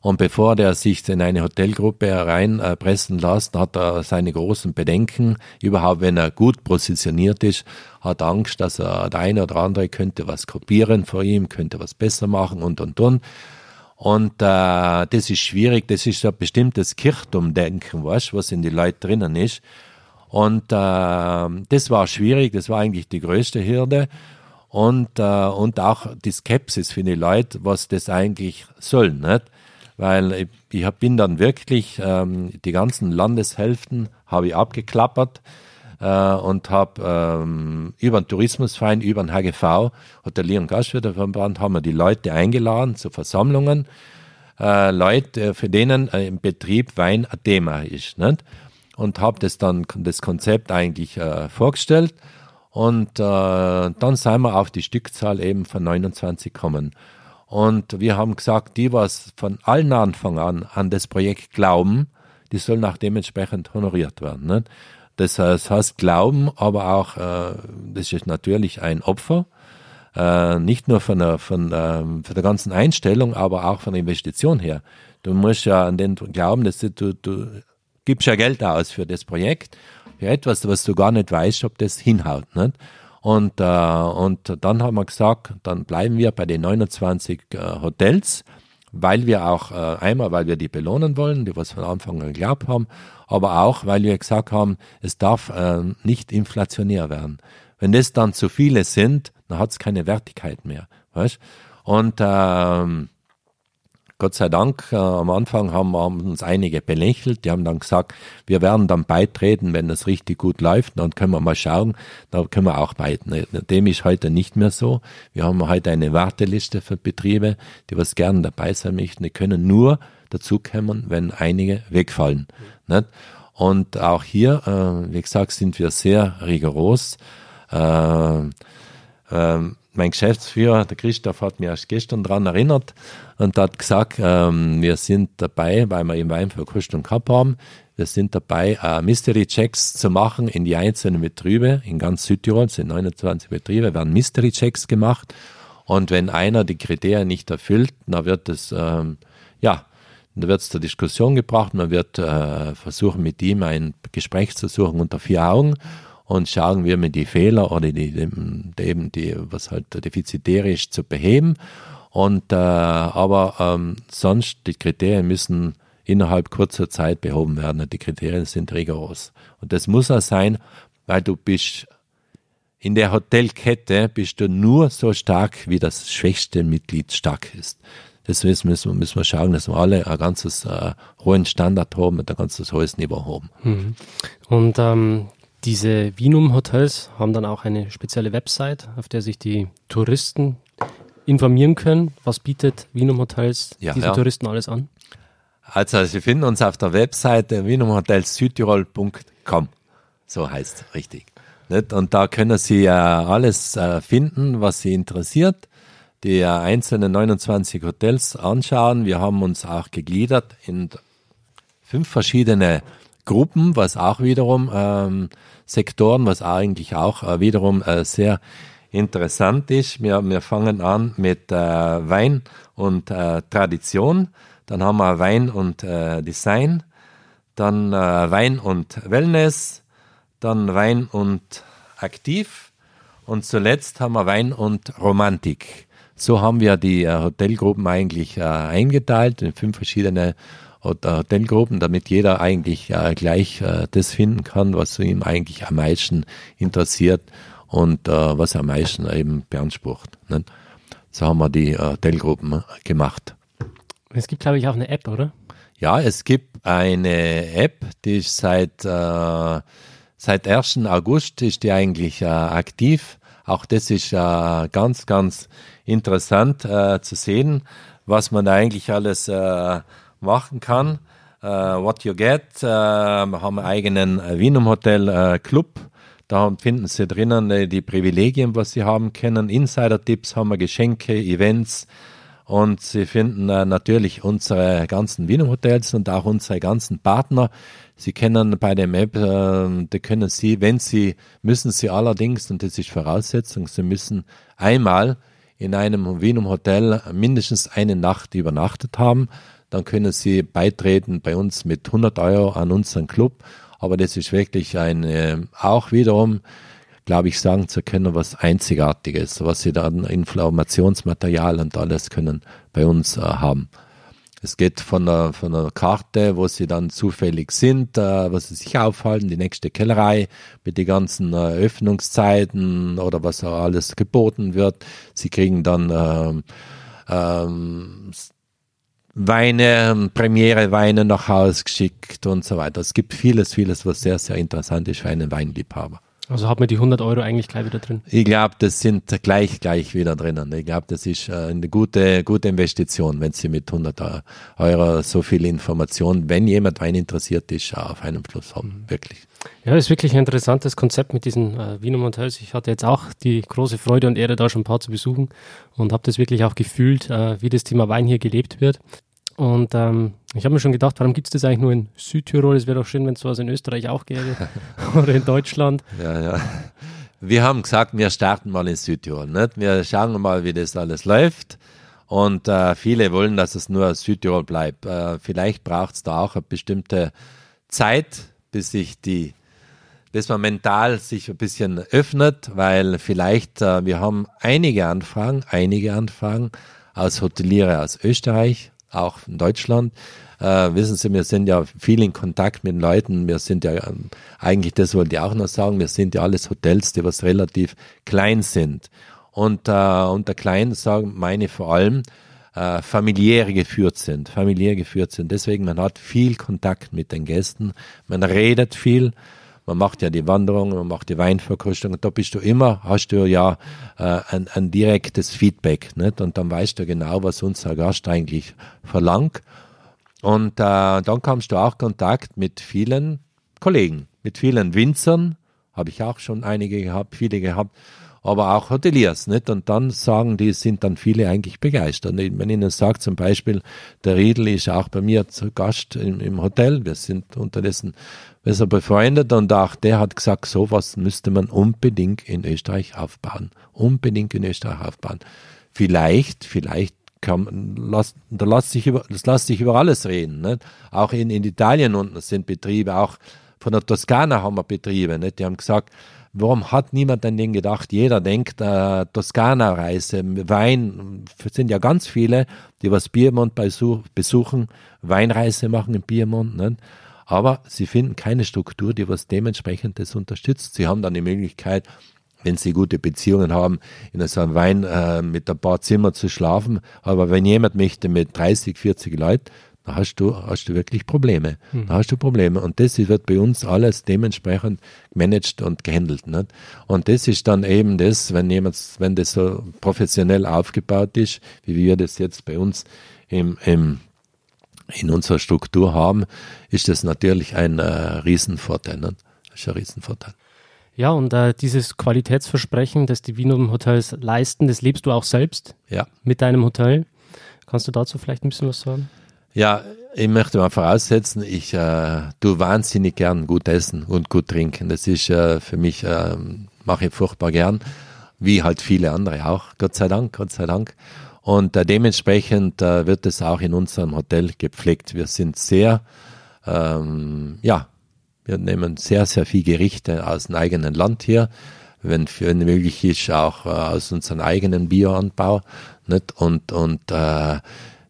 Und bevor der sich in eine Hotelgruppe reinpressen lässt, hat er seine großen Bedenken. Überhaupt, wenn er gut positioniert ist, hat Angst, dass er der eine oder andere könnte was kopieren vor ihm, könnte was besser machen und und und. Und äh, das ist schwierig, das ist ein bestimmtes Kirchtumdenken, weißt, was in die Leute drinnen ist. Und äh, das war schwierig, das war eigentlich die größte Hürde. Und, äh, und auch die Skepsis für die Leute, was das eigentlich soll. Nicht? Weil ich, bin dann wirklich, ähm, die ganzen Landeshälften habe ich abgeklappert äh, und habe ähm, über den Tourismusverein, über den HGV, Hotelier- und Gastwirteverband, haben wir die Leute eingeladen zu Versammlungen. Äh, Leute, für denen äh, im Betrieb Wein ein Thema ist. Nicht? Und habe das dann, das Konzept eigentlich äh, vorgestellt. Und äh, dann sind wir auf die Stückzahl eben von 29 gekommen. Und wir haben gesagt, die, was von allen Anfang an an das Projekt glauben, die sollen auch dementsprechend honoriert werden. Nicht? Das heißt Glauben, aber auch, äh, das ist natürlich ein Opfer, äh, nicht nur von der, von, äh, von der ganzen Einstellung, aber auch von der Investition her. Du musst ja an den glauben, dass du, du, du gibst ja Geld aus für das Projekt, für etwas, was du gar nicht weißt, ob das hinhaut. Nicht? Und, äh, und dann haben wir gesagt, dann bleiben wir bei den 29 äh, Hotels, weil wir auch äh, einmal, weil wir die belohnen wollen, die was von Anfang an geglaubt haben, aber auch, weil wir gesagt haben, es darf äh, nicht inflationär werden. Wenn das dann zu viele sind, dann hat es keine Wertigkeit mehr. Weißt? Und ähm, Gott sei Dank, äh, am Anfang haben, haben, uns einige belächelt. Die haben dann gesagt, wir werden dann beitreten, wenn es richtig gut läuft. Dann können wir mal schauen, da können wir auch beitreten. Dem ist heute nicht mehr so. Wir haben heute eine Warteliste für Betriebe, die was gerne dabei sein möchten. Die können nur dazukommen, wenn einige wegfallen. Mhm. Und auch hier, äh, wie gesagt, sind wir sehr rigoros. Äh, äh, mein Geschäftsführer, der Christoph, hat mich erst gestern daran erinnert und hat gesagt, ähm, wir sind dabei, weil wir im Weinverkostung gehabt haben, wir sind dabei, äh, Mystery-Checks zu machen in die einzelnen Betriebe. In ganz Südtirol sind 29 Betriebe, werden Mystery-Checks gemacht. Und wenn einer die Kriterien nicht erfüllt, dann wird es, ähm, ja, da wird es zur Diskussion gebracht. Man wird äh, versuchen, mit ihm ein Gespräch zu suchen unter vier Augen und schauen, wie man die Fehler oder die, eben die, was halt defizitär ist, zu beheben. Und äh, aber ähm, sonst die Kriterien müssen innerhalb kurzer Zeit behoben werden. Die Kriterien sind rigoros. Und das muss auch sein, weil du bist in der Hotelkette bist du nur so stark, wie das schwächste Mitglied stark ist. Deswegen müssen wir, müssen wir schauen, dass wir alle ein ganzes äh, hohen Standard haben, und ein ganzes hohes Niveau haben. Mhm. Und ähm, diese Vinum-Hotels haben dann auch eine spezielle Website, auf der sich die Touristen informieren können. Was bietet Vinum Hotels ja, diesen ja. Touristen alles an? Also, Sie finden uns auf der Webseite vinumhotelssüdtirol.com. So heißt es richtig. Und da können Sie äh, alles äh, finden, was Sie interessiert die einzelnen 29 Hotels anschauen. Wir haben uns auch gegliedert in fünf verschiedene Gruppen, was auch wiederum ähm, Sektoren, was eigentlich auch äh, wiederum äh, sehr interessant ist. Wir, wir fangen an mit äh, Wein und äh, Tradition, dann haben wir Wein und äh, Design, dann äh, Wein und Wellness, dann Wein und Aktiv und zuletzt haben wir Wein und Romantik. So haben wir die äh, Hotelgruppen eigentlich äh, eingeteilt in fünf verschiedene Hotelgruppen, damit jeder eigentlich äh, gleich äh, das finden kann, was ihm eigentlich am meisten interessiert und äh, was am meisten eben beansprucht. Ne? So haben wir die äh, Hotelgruppen gemacht. Es gibt, glaube ich, auch eine App, oder? Ja, es gibt eine App, die ist seit, äh, seit 1. August ist die eigentlich äh, aktiv. Auch das ist äh, ganz, ganz interessant äh, zu sehen, was man da eigentlich alles äh, machen kann. Äh, what you get, äh, wir haben einen eigenen äh, Wienum Hotel Club. Da finden Sie drinnen äh, die Privilegien, was Sie haben können. Insider-Tipps haben wir, Geschenke, Events Und Sie finden äh, natürlich unsere ganzen Wiener Hotels und auch unsere ganzen Partner. Sie kennen bei der Map, äh, da können Sie, wenn Sie, müssen Sie allerdings, und das ist Voraussetzung, Sie müssen einmal in einem Wiener Hotel mindestens eine Nacht übernachtet haben. Dann können Sie beitreten bei uns mit 100 Euro an unseren Club. Aber das ist wirklich ein, äh, auch wiederum glaube ich, sagen zu können, was Einzigartiges, was sie dann Informationsmaterial und alles können bei uns äh, haben. Es geht von der, von der Karte, wo sie dann zufällig sind, äh, was sie sich aufhalten, die nächste Kellerei mit den ganzen äh, Öffnungszeiten oder was auch alles geboten wird. Sie kriegen dann ähm, ähm, Weine, Premiere Weine nach Hause geschickt und so weiter. Es gibt vieles, vieles, was sehr, sehr interessant ist für einen Weinliebhaber. Also hat man die 100 Euro eigentlich gleich wieder drin? Ich glaube, das sind gleich, gleich wieder drinnen. Ich glaube, das ist äh, eine gute, gute Investition, wenn Sie mit 100 Euro so viel Information, wenn jemand Wein interessiert ist, auf einem Fluss haben. Mhm. Wirklich. Ja, ist wirklich ein interessantes Konzept mit diesen äh, Wiener Hotels. Ich hatte jetzt auch die große Freude und Ehre, da schon ein paar zu besuchen und habe das wirklich auch gefühlt, äh, wie das Thema Wein hier gelebt wird. Und ähm, ich habe mir schon gedacht, warum gibt es das eigentlich nur in Südtirol? Es wäre doch schön, wenn es sowas in Österreich auch gäbe oder in Deutschland. Ja, ja. Wir haben gesagt, wir starten mal in Südtirol. Nicht? Wir schauen mal, wie das alles läuft. Und äh, viele wollen, dass es nur Südtirol bleibt. Äh, vielleicht braucht es da auch eine bestimmte Zeit, bis sich die, bis man mental sich ein bisschen öffnet, weil vielleicht äh, wir haben einige Anfragen, einige Anfragen aus Hoteliere aus Österreich, auch in Deutschland. Äh, wissen Sie, wir sind ja viel in Kontakt mit Leuten. Wir sind ja ähm, eigentlich, das wollte ich auch noch sagen, wir sind ja alles Hotels, die was relativ klein sind. Und äh, unter klein sagen meine vor allem äh, familiär geführt sind, familiär geführt sind. Deswegen man hat viel Kontakt mit den Gästen, man redet viel. Man macht ja die Wanderung, man macht die Weinverkostung da bist du immer, hast du ja äh, ein, ein direktes Feedback. Nicht? Und dann weißt du genau, was unser Gast eigentlich verlangt. Und äh, dann kamst du auch Kontakt mit vielen Kollegen, mit vielen Winzern, habe ich auch schon einige gehabt, viele gehabt, aber auch Hoteliers, nicht? Und dann sagen die, sind dann viele eigentlich begeistert. Und wenn ich ihnen sage, zum Beispiel, der Riedel ist auch bei mir zu Gast im, im Hotel, wir sind unterdessen besser befreundet und auch der hat gesagt, sowas müsste man unbedingt in Österreich aufbauen. Unbedingt in Österreich aufbauen. Vielleicht, vielleicht kann, lass, da lässt sich über, das lässt sich über alles reden. Nicht? Auch in, in Italien unten sind Betriebe, auch von der Toskana haben wir Betriebe. Nicht? Die haben gesagt, Warum hat niemand an den gedacht? Jeder denkt, äh, Toskana-Reise, Wein, sind ja ganz viele, die was Piemont besuchen, Weinreise machen in Piemont. Ne? Aber sie finden keine Struktur, die was dementsprechend das unterstützt. Sie haben dann die Möglichkeit, wenn sie gute Beziehungen haben, in so einem Wein äh, mit ein paar Zimmer zu schlafen. Aber wenn jemand möchte mit 30, 40 Leuten, da hast du, hast du wirklich Probleme. Mhm. Da hast du Probleme. Und das wird bei uns alles dementsprechend gemanagt und gehandelt. Nicht? Und das ist dann eben das, wenn jemand, wenn das so professionell aufgebaut ist, wie wir das jetzt bei uns im, im, in unserer Struktur haben, ist das natürlich ein äh, Riesenvorteil. Nicht? Das ist ein Riesenvorteil. Ja, und äh, dieses Qualitätsversprechen, das die Wiener Hotels leisten, das lebst du auch selbst ja. mit deinem Hotel. Kannst du dazu vielleicht ein bisschen was sagen? Ja, ich möchte mal voraussetzen, ich äh, tue wahnsinnig gern gut essen und gut trinken. Das ist äh, für mich, äh, mache ich furchtbar gern, wie halt viele andere auch. Gott sei Dank, Gott sei Dank. Und äh, dementsprechend äh, wird es auch in unserem Hotel gepflegt. Wir sind sehr, ähm, ja, wir nehmen sehr, sehr viel Gerichte aus dem eigenen Land hier, wenn für möglich ist, auch äh, aus unserem eigenen Bioanbau. Nicht? Und, und äh,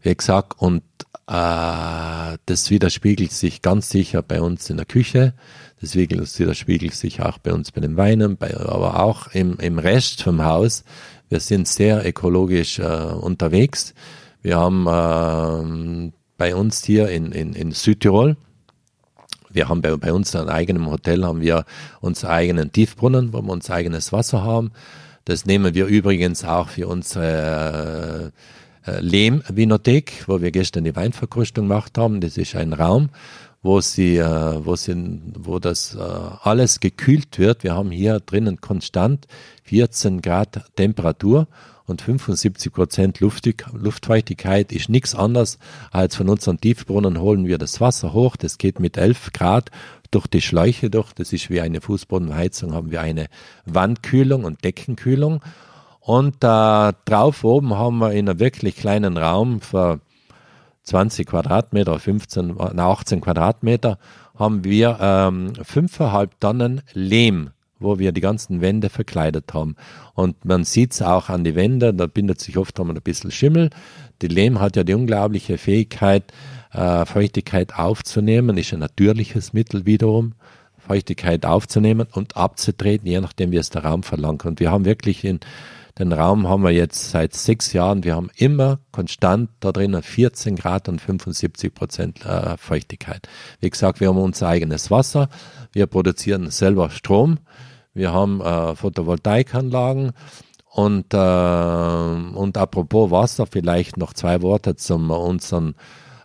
wie gesagt, und das widerspiegelt sich ganz sicher bei uns in der Küche. Das widerspiegelt sich auch bei uns bei den Weinen, bei, aber auch im, im Rest vom Haus. Wir sind sehr ökologisch äh, unterwegs. Wir haben äh, bei uns hier in, in, in Südtirol, wir haben bei, bei uns in einem Hotel haben wir unseren eigenen Tiefbrunnen, wo wir unser eigenes Wasser haben. Das nehmen wir übrigens auch für unsere äh, Lehm-Vinothek, wo wir gestern die Weinverkostung gemacht haben. Das ist ein Raum, wo sie, äh, wo sie, wo das äh, alles gekühlt wird. Wir haben hier drinnen konstant 14 Grad Temperatur und 75 Prozent Luftfeuchtigkeit ist nichts anderes als von unseren Tiefbrunnen holen wir das Wasser hoch. Das geht mit 11 Grad durch die Schläuche durch. Das ist wie eine Fußbodenheizung, haben wir eine Wandkühlung und Deckenkühlung. Und äh, drauf oben haben wir in einem wirklich kleinen Raum für 20 Quadratmeter, 15, 18 Quadratmeter, haben wir ähm, 5,5 Tonnen Lehm, wo wir die ganzen Wände verkleidet haben. Und man sieht es auch an die Wände, da bindet sich oft ein bisschen Schimmel. Die Lehm hat ja die unglaubliche Fähigkeit, äh, Feuchtigkeit aufzunehmen, ist ein natürliches Mittel wiederum. Feuchtigkeit aufzunehmen und abzutreten, je nachdem, wie es der Raum verlangt. Und wir haben wirklich in den Raum haben wir jetzt seit sechs Jahren. Wir haben immer konstant da drinnen 14 Grad und 75 Prozent äh, Feuchtigkeit. Wie gesagt, wir haben unser eigenes Wasser. Wir produzieren selber Strom. Wir haben äh, Photovoltaikanlagen. Und, äh, und apropos Wasser, vielleicht noch zwei Worte zum unseren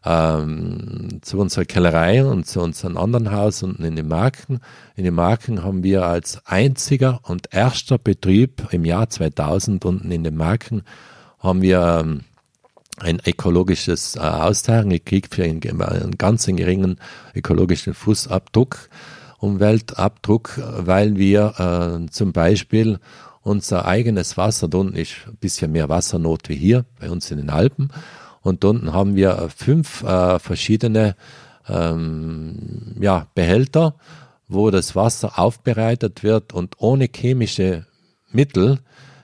ähm, zu unserer Kellerei und zu unserem anderen Haus unten in den Marken. In den Marken haben wir als einziger und erster Betrieb im Jahr 2000 unten in den Marken haben wir ähm, ein ökologisches äh, Austauschen gekriegt für einen, einen ganz geringen ökologischen Fußabdruck, Umweltabdruck, weil wir äh, zum Beispiel unser eigenes Wasser, da unten ist ein bisschen mehr Wassernot wie hier bei uns in den Alpen, und unten haben wir fünf äh, verschiedene ähm, ja, Behälter, wo das Wasser aufbereitet wird und ohne chemische Mittel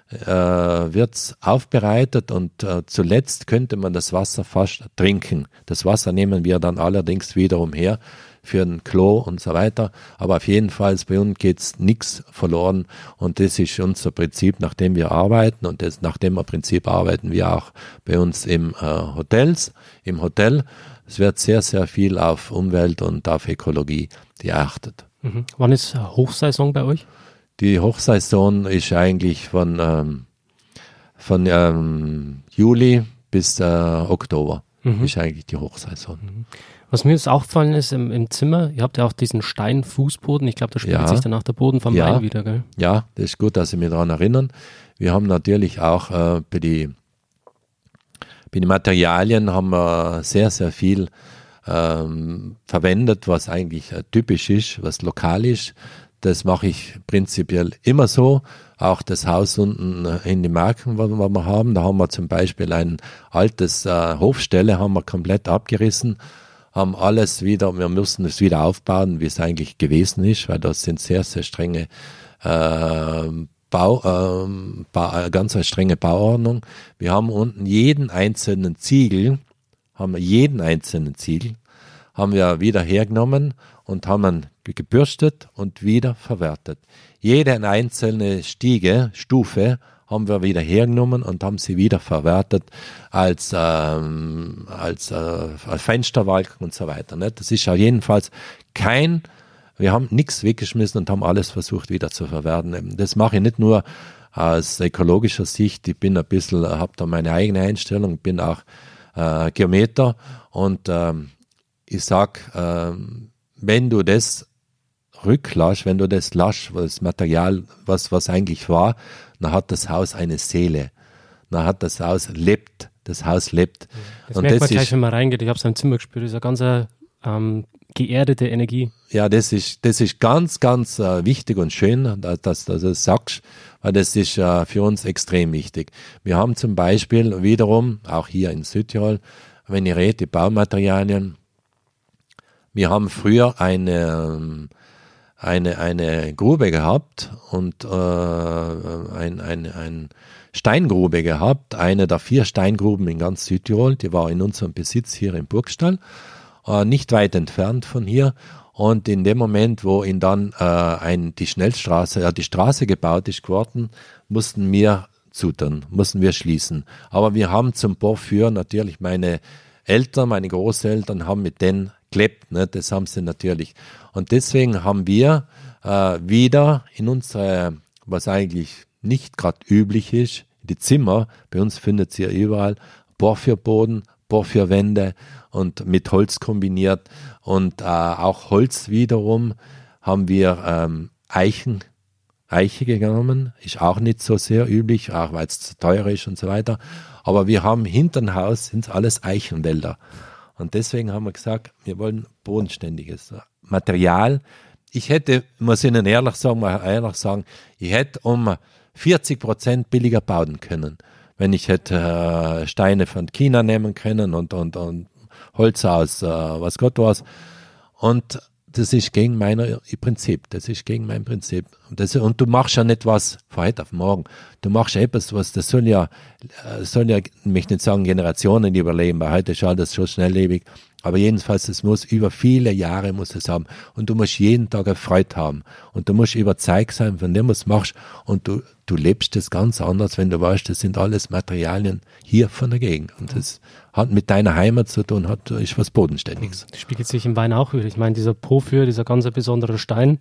äh, wird es aufbereitet und äh, zuletzt könnte man das Wasser fast trinken. Das Wasser nehmen wir dann allerdings wiederum her für ein Klo und so weiter. Aber auf jeden Fall bei uns geht's nichts verloren und das ist unser Prinzip, nachdem wir arbeiten und das, nach dem Prinzip arbeiten wir auch bei uns im äh, Hotels, im Hotel. Es wird sehr, sehr viel auf Umwelt und auf Ökologie geachtet. Mhm. Wann ist Hochsaison bei euch? Die Hochsaison ist eigentlich von, ähm, von ähm, Juli bis äh, Oktober. Mhm. Ist eigentlich die Hochsaison. Mhm. Was mir jetzt aufgefallen ist im, im, Zimmer, ihr habt ja auch diesen Steinfußboden. Ich glaube, da spielt ja. sich danach der Boden vom ja. Wein wieder, gell? Ja, das ist gut, dass Sie mich daran erinnern. Wir haben natürlich auch äh, bei, die, bei den Materialien haben wir sehr, sehr viel ähm, verwendet, was eigentlich äh, typisch ist, was lokal ist. Das mache ich prinzipiell immer so. Auch das Haus unten in den Marken, was wir haben, da haben wir zum Beispiel ein altes äh, Hofstelle, haben wir komplett abgerissen haben alles wieder, wir müssen es wieder aufbauen, wie es eigentlich gewesen ist, weil das sind sehr, sehr strenge äh, Bau, äh, ba, ganz strenge Bauordnung. Wir haben unten jeden einzelnen Ziegel, haben wir jeden einzelnen Ziegel, haben wir wieder hergenommen und haben gebürstet und wieder verwertet. Jede einzelne Stiege, Stufe haben wir wieder hergenommen und haben sie wieder verwertet als, ähm, als, äh, Fensterbalken und so weiter. Ne? Das ist ja jedenfalls kein, wir haben nichts weggeschmissen und haben alles versucht wieder zu verwerten. Das mache ich nicht nur aus ökologischer Sicht, ich bin ein bisschen, habe da meine eigene Einstellung, bin auch äh, Geometer und ähm, ich sag, ähm, wenn du das rücklasch, wenn du das lasch, das Material, was, was eigentlich war, dann hat das Haus eine Seele. Dann hat das Haus lebt. Das Haus lebt. Das und merkt das man gleich, wenn man reingeht. Ich habe es im Zimmer gespürt. Das ist eine ganz ähm, geerdete Energie. Ja, das ist, das ist ganz, ganz äh, wichtig und schön, dass, dass, dass du das sagst, weil das ist äh, für uns extrem wichtig. Wir haben zum Beispiel wiederum, auch hier in Südtirol, wenn ich rede, die Baumaterialien, wir haben früher eine, ähm, eine, eine Grube gehabt und äh, ein, ein, ein Steingrube gehabt, eine der vier Steingruben in ganz Südtirol, die war in unserem Besitz hier im Burgstall, äh, nicht weit entfernt von hier. Und in dem Moment, wo ihn dann äh, ein, die Schnellstraße, ja, die Straße gebaut ist geworden, mussten wir zutern, mussten wir schließen. Aber wir haben zum Porphyr natürlich meine Eltern, meine Großeltern haben mit denen klebt. Ne? Das haben sie natürlich. Und deswegen haben wir äh, wieder in unsere, was eigentlich nicht gerade üblich ist, die Zimmer, bei uns findet ihr überall Porphyrboden, Porphyrwände und mit Holz kombiniert. Und äh, auch Holz wiederum haben wir ähm, Eichen, Eiche genommen. Ist auch nicht so sehr üblich, auch weil es zu teuer ist und so weiter. Aber wir haben hinter dem Haus sind alles Eichenwälder. Und deswegen haben wir gesagt, wir wollen bodenständiges Material. Ich hätte, muss Ihnen ehrlich sagen, mal ehrlich sagen, ich hätte um 40 Prozent billiger bauen können. Wenn ich hätte äh, Steine von China nehmen können und, und, und Holz aus, äh, was Gott was. Und das ist gegen mein Prinzip. Das ist gegen mein Prinzip. Und, das, und du machst ja nicht was von heute auf morgen. Du machst ja etwas, was, das soll ja, äh, soll ja, ich möchte nicht sagen Generationen überleben, weil heute ist alles schon schnelllebig. Aber jedenfalls, es muss über viele Jahre muss es haben. Und du musst jeden Tag erfreut haben. Und du musst überzeugt sein von dem, was du machst. Und du, du lebst das ganz anders, wenn du weißt, das sind alles Materialien hier von der Gegend. Und das hat mit deiner Heimat zu tun, hat, ist was Bodenständiges. Das spiegelt sich im Wein auch wieder. Ich meine, dieser Porphyr, dieser ganz besondere Stein,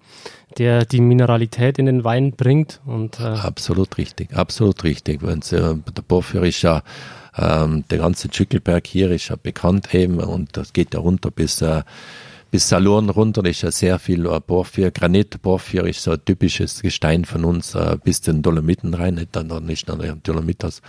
der die Mineralität in den Wein bringt. Und, äh absolut richtig, absolut richtig. Wenn, äh, der Porphyr ist ja ähm, der ganze Schückelberg hier ist ja bekannt eben und das geht ja runter bis, äh, bis Salon runter, ist ja sehr viel äh, Porphyr. Granit, Porphyr ist so ein typisches Gestein von uns, äh, bis den Dolomiten rein, nicht, dann nicht nur Dolomitas.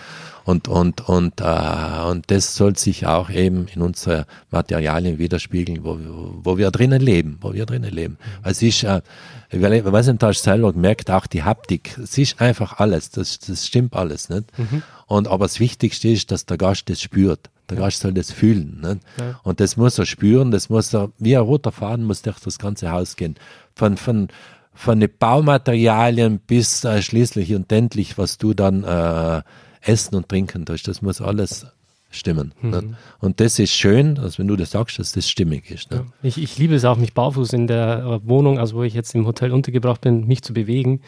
Und, und, und, äh, und das soll sich auch eben in unsere Materialien widerspiegeln, wo, wo wir drinnen leben, wo wir drinnen leben. Es ist, äh, ich weiß nicht, hast selber gemerkt, auch die Haptik, es ist einfach alles, das, das stimmt alles, nicht? Mhm. Und, aber das Wichtigste ist, dass der Gast das spürt. Der ja. Gast soll das fühlen. Nicht? Ja. Und das muss er spüren, das muss er, wie ein roter Faden muss durch das ganze Haus gehen. Von, von, von den Baumaterialien bis äh, schließlich und endlich, was du dann äh, essen und trinken tust. Das muss alles stimmen. Mhm. Und das ist schön, also wenn du das sagst, dass das stimmig ist. Ja. Ich, ich liebe es auch, mich barfuß in der äh, Wohnung, also wo ich jetzt im Hotel untergebracht bin, mich zu bewegen.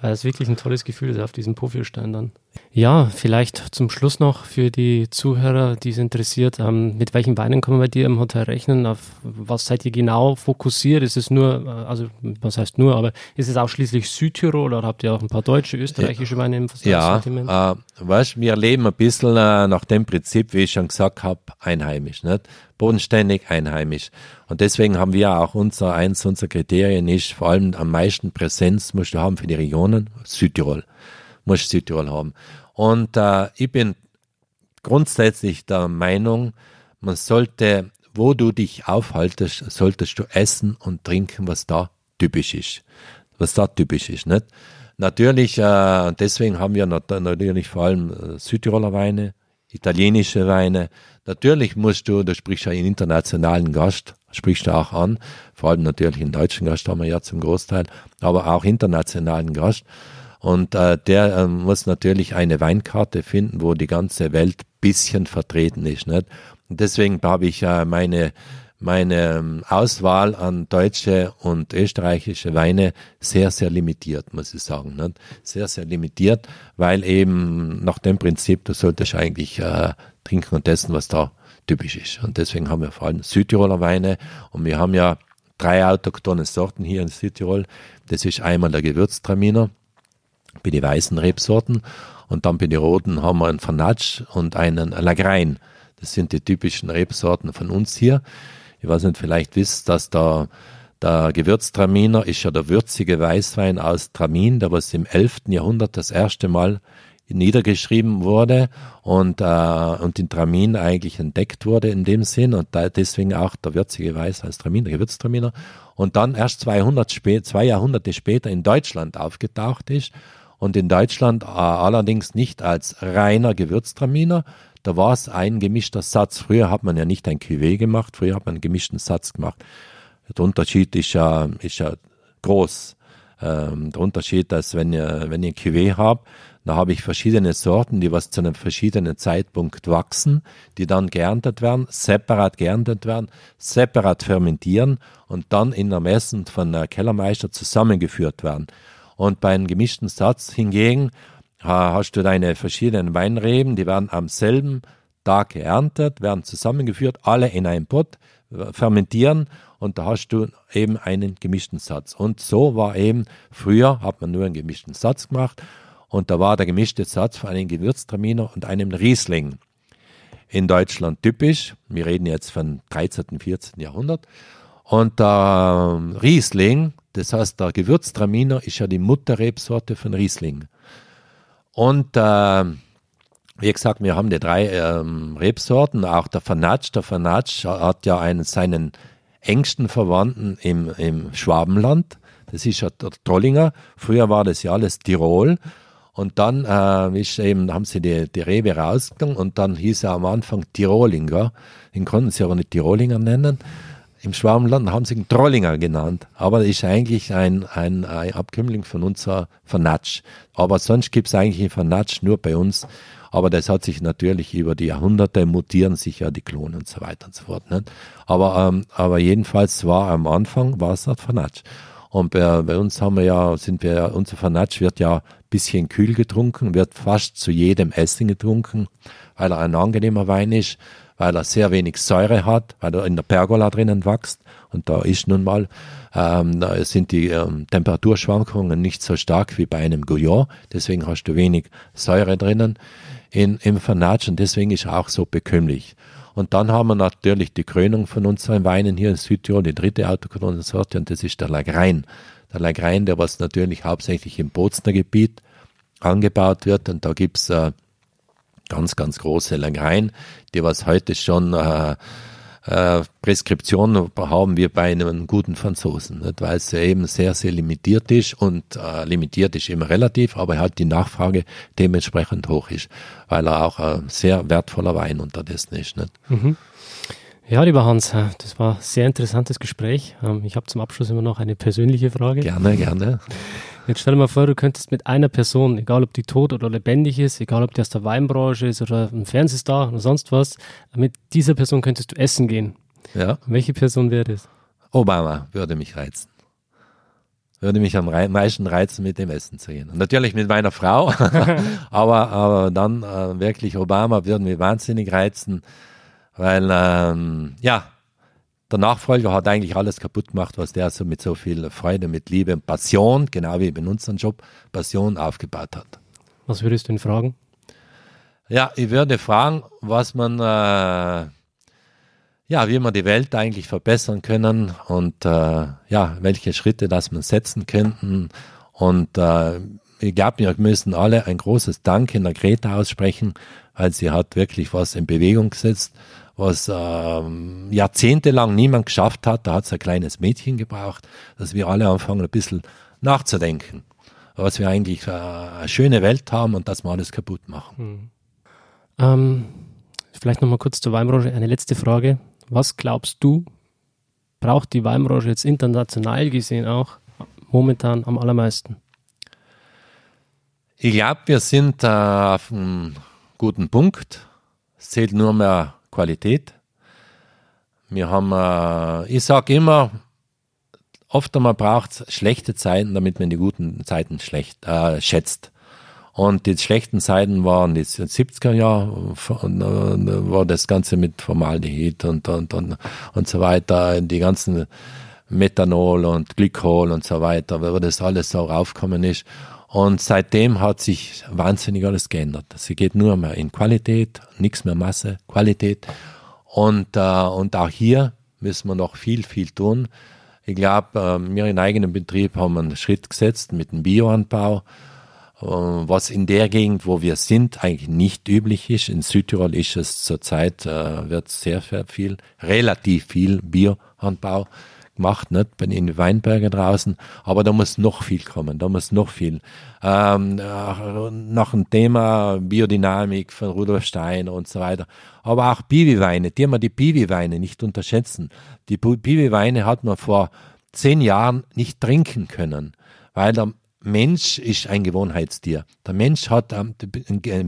Weil es wirklich ein tolles Gefühl ist auf diesem Profilstein dann. Ja, vielleicht zum Schluss noch für die Zuhörer, die es interessiert, ähm, mit welchen Weinen kann man bei dir im Hotel rechnen? Auf was seid ihr genau fokussiert? Ist es nur, äh, also was heißt nur, aber ist es ausschließlich Südtirol oder habt ihr auch ein paar deutsche, österreichische Weine im Ja, äh, weißt, wir leben ein bisschen äh, nach dem Prinzip, wie ich schon gesagt habe, einheimisch. Nicht? bodenständig, einheimisch. Und deswegen haben wir auch unser, eins unserer Kriterien ist vor allem am meisten Präsenz musst du haben für die Regionen, Südtirol. Musst Südtirol haben. Und äh, ich bin grundsätzlich der Meinung, man sollte, wo du dich aufhaltest, solltest du essen und trinken, was da typisch ist. Was da typisch ist, nicht? Natürlich, äh, deswegen haben wir natürlich vor allem äh, Südtiroler Weine, italienische Weine. Natürlich musst du, da sprichst du einen internationalen Gast, sprichst du auch an, vor allem natürlich einen deutschen Gast haben wir ja zum Großteil, aber auch internationalen Gast. Und äh, der äh, muss natürlich eine Weinkarte finden, wo die ganze Welt bisschen vertreten ist. Nicht? Und deswegen habe ich äh, meine meine ähm, Auswahl an deutsche und österreichische Weine sehr, sehr limitiert, muss ich sagen. Nicht? Sehr, sehr limitiert, weil eben nach dem Prinzip, du solltest eigentlich äh, trinken und essen, was da typisch ist. Und deswegen haben wir vor allem Südtiroler Weine und wir haben ja drei autochthone Sorten hier in Südtirol. Das ist einmal der Gewürztraminer, bei den weißen Rebsorten und dann bei den roten haben wir einen Fanatsch und einen Lagrein. Das sind die typischen Rebsorten von uns hier. Ich weiß nicht, vielleicht wisst, dass der, der Gewürztraminer ist ja der würzige Weißwein aus Tramin, der was im 11. Jahrhundert das erste Mal niedergeschrieben wurde und, äh, und in Tramin eigentlich entdeckt wurde in dem Sinn und da deswegen auch der würzige Weiß als Tramin, der Gewürztraminer und dann erst 200 spä zwei Jahrhunderte später in Deutschland aufgetaucht ist und in Deutschland allerdings nicht als reiner Gewürztraminer, da war es ein gemischter Satz. Früher hat man ja nicht ein Cuvée gemacht, früher hat man einen gemischten Satz gemacht. Der Unterschied ist ja, ist ja groß. Ähm, der Unterschied, dass wenn ihr, wenn ihr ein Cuvée habt, da habe ich verschiedene Sorten, die was zu einem verschiedenen Zeitpunkt wachsen, die dann geerntet werden, separat geerntet werden, separat fermentieren und dann in der Messen von der Kellermeister zusammengeführt werden. Und bei einem gemischten Satz hingegen hast du deine verschiedenen Weinreben, die werden am selben Tag geerntet, werden zusammengeführt, alle in einen Pott, äh, fermentieren und da hast du eben einen gemischten Satz. Und so war eben, früher hat man nur einen gemischten Satz gemacht und da war der gemischte Satz von einem Gewürztraminer und einem Riesling. in Deutschland typisch. Wir reden jetzt von 13., 14. Jahrhundert. Und der Riesling, das heißt der Gewürztraminer, ist ja die Mutterrebsorte von Riesling. Und äh, wie gesagt, wir haben die drei ähm, Rebsorten, auch der Fanatsch. Der Fanatsch hat ja einen seinen engsten Verwandten im, im Schwabenland. Das ist ja der Trollinger. Früher war das ja alles Tirol. Und dann äh, ist eben, haben sie die, die Rebe rausgegangen und dann hieß er am Anfang Tirolinger. Den konnten sie aber nicht Tirolinger nennen. Im Schwabenland haben sie ihn Trollinger genannt. Aber ist eigentlich ein, ein, ein Abkömmling von unserer Vernatsch. Aber sonst gibt es eigentlich einen Vernatsch nur bei uns. Aber das hat sich natürlich über die Jahrhunderte mutieren sich ja die Klone und so weiter und so fort. Nicht? Aber, ähm, aber jedenfalls war am Anfang war es der Vernatsch. Und bei, bei, uns haben wir ja, sind wir, unser Fanatsch wird ja bisschen kühl getrunken, wird fast zu jedem Essen getrunken, weil er ein angenehmer Wein ist, weil er sehr wenig Säure hat, weil er in der Pergola drinnen wächst. Und da ist nun mal, ähm, da sind die ähm, Temperaturschwankungen nicht so stark wie bei einem Gouillon. Deswegen hast du wenig Säure drinnen in, im Fanatsch und deswegen ist er auch so bekömmlich. Und dann haben wir natürlich die Krönung von unseren Weinen hier in Südtirol, die dritte autochthone Sorte, und das ist der Lagrein. Der Lagrein, der was natürlich hauptsächlich im Bozner Gebiet angebaut wird. Und da gibt's äh, ganz, ganz große Lagrein, die was heute schon äh, äh, Preskription haben wir bei einem guten Franzosen, nicht? weil es eben sehr, sehr limitiert ist und äh, limitiert ist immer relativ, aber halt die Nachfrage dementsprechend hoch ist, weil er auch ein sehr wertvoller Wein unterdessen ist. Nicht? Mhm. Ja, lieber Hans, äh, das war ein sehr interessantes Gespräch. Ähm, ich habe zum Abschluss immer noch eine persönliche Frage. Gerne, gerne. Jetzt stell dir mal vor, du könntest mit einer Person, egal ob die tot oder lebendig ist, egal ob die aus der Weinbranche ist oder ein Fernsehstar oder sonst was, mit dieser Person könntest du essen gehen. Ja. welche Person wäre das? Obama würde mich reizen. Würde mich am meisten reizen, mit dem Essen zu gehen. Und natürlich mit meiner Frau, aber, aber dann äh, wirklich Obama würde mich wahnsinnig reizen, weil, ähm, ja, der Nachfolger hat eigentlich alles kaputt gemacht, was der so mit so viel Freude, mit Liebe und Passion, genau wie in unserem Job, Passion aufgebaut hat. Was würdest du ihn fragen? Ja, ich würde fragen, was man, äh, ja, wie man die Welt eigentlich verbessern können und äh, ja, welche Schritte das man setzen könnten. Und äh, ich glaube, wir müssen alle ein großes Dank in der Greta aussprechen, weil sie hat wirklich was in Bewegung gesetzt was ähm, jahrzehntelang niemand geschafft hat. Da hat es ein kleines Mädchen gebraucht, dass wir alle anfangen, ein bisschen nachzudenken, was wir eigentlich äh, eine schöne Welt haben und dass wir alles kaputt machen. Hm. Ähm, vielleicht nochmal kurz zur Weinbranche. Eine letzte Frage. Was glaubst du, braucht die Weinbranche jetzt international gesehen auch momentan am allermeisten? Ich glaube, wir sind äh, auf einem guten Punkt. Es zählt nur mehr Qualität. Wir haben, äh, ich sage immer, oft einmal braucht es schlechte Zeiten, damit man die guten Zeiten schlecht äh, schätzt. Und die schlechten Zeiten waren die 70er Jahre, äh, war das Ganze mit Formaldehyd und, und, und, und so weiter, die ganzen Methanol und Glykol und so weiter, wo das alles so raufgekommen ist. Und seitdem hat sich wahnsinnig alles geändert. Sie geht nur mehr in Qualität, nichts mehr Masse, Qualität. Und, äh, und auch hier müssen wir noch viel, viel tun. Ich glaube, äh, wir in eigenem Betrieb haben einen Schritt gesetzt mit dem Bioanbau, äh, was in der Gegend, wo wir sind, eigentlich nicht üblich ist. In Südtirol ist es zurzeit, äh, wird sehr, sehr viel, relativ viel Bioanbau gemacht, nicht bei den Weinbergen draußen, aber da muss noch viel kommen, da muss noch viel. Ähm, nach dem Thema Biodynamik von Rudolf Steiner und so weiter, aber auch Biwi-Weine, die man die Biwi-Weine nicht unterschätzen. Die Biwi-Weine hat man vor zehn Jahren nicht trinken können, weil der Mensch ist ein Gewohnheitstier. Der Mensch hat einen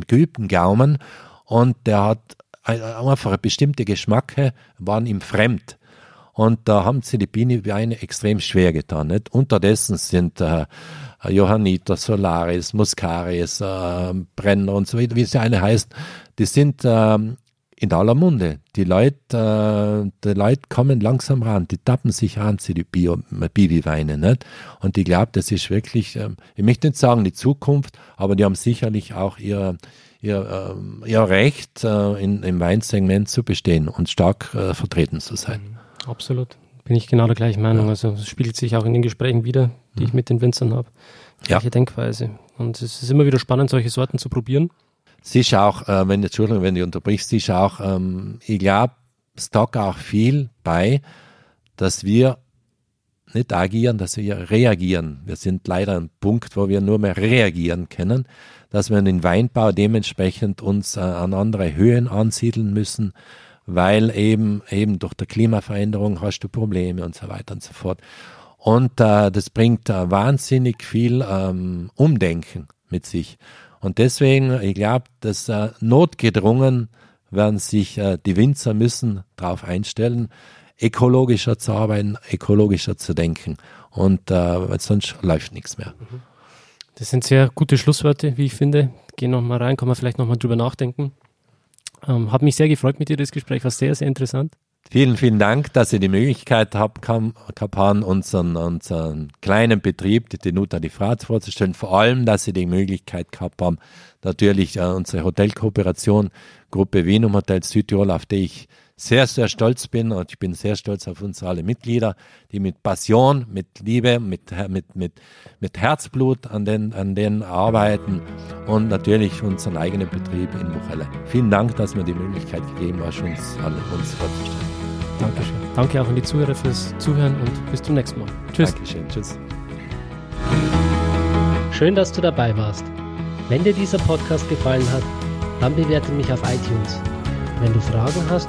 geübten Gaumen und der hat einfach bestimmte Geschmacke waren ihm fremd. Und da haben sie die Bienenweine extrem schwer getan. Nicht? Unterdessen sind äh, Johanniter, Solaris, Muscaris, äh, Brenner und so weiter, wie sie alle heißen, die sind ähm, in aller Munde. Die Leute, äh, die Leute kommen langsam ran, die tappen sich an zu die Bio, Bibi-Weine, nicht? Und ich glaube, das ist wirklich, äh, ich möchte nicht sagen die Zukunft, aber die haben sicherlich auch ihr, ihr, äh, ihr Recht, äh, in, im Weinsegment zu bestehen und stark äh, vertreten zu sein. Absolut. Bin ich genau der gleichen Meinung. Ja. Also es spiegelt sich auch in den Gesprächen wieder, die mhm. ich mit den Winzern habe. Gleiche ja. Denkweise. Und es ist immer wieder spannend, solche Sorten zu probieren. Es ist auch, äh, wenn, Entschuldigung, wenn du unterbrichst, ist auch, ähm, ich glaube, es taugt auch viel bei, dass wir nicht agieren, dass wir reagieren. Wir sind leider ein Punkt, wo wir nur mehr reagieren können, dass wir den Weinbau dementsprechend uns äh, an andere Höhen ansiedeln müssen, weil eben, eben durch die Klimaveränderung hast du Probleme und so weiter und so fort. Und äh, das bringt äh, wahnsinnig viel ähm, Umdenken mit sich. Und deswegen, ich glaube, dass äh, notgedrungen werden sich äh, die Winzer müssen darauf einstellen, ökologischer zu arbeiten, ökologischer zu denken. Und äh, sonst läuft nichts mehr. Das sind sehr gute Schlussworte, wie ich finde. Gehen nochmal rein, kann man vielleicht nochmal drüber nachdenken. Ähm, hat mich sehr gefreut mit dir, das Gespräch war sehr, sehr interessant. Vielen, vielen Dank, dass ihr die Möglichkeit habt, Kapan, unseren, unseren kleinen Betrieb, die Tenuta die Frat vorzustellen. Vor allem, dass ihr die Möglichkeit gehabt haben, natürlich äh, unsere Hotelkooperation, Gruppe Venum Hotel Südtirol, auf die ich sehr, sehr stolz bin und ich bin sehr stolz auf unsere alle Mitglieder, die mit Passion, mit Liebe, mit, mit, mit, mit Herzblut an den, an den arbeiten und natürlich unseren eigenen Betrieb in Buchelle. Vielen Dank, dass mir die Möglichkeit gegeben hast, uns alle uns vorzustellen. Dankeschön. Danke auch an die Zuhörer fürs Zuhören und bis zum nächsten Mal. Tschüss. Dankeschön. Tschüss. Schön, dass du dabei warst. Wenn dir dieser Podcast gefallen hat, dann bewerte mich auf iTunes. Wenn du Fragen hast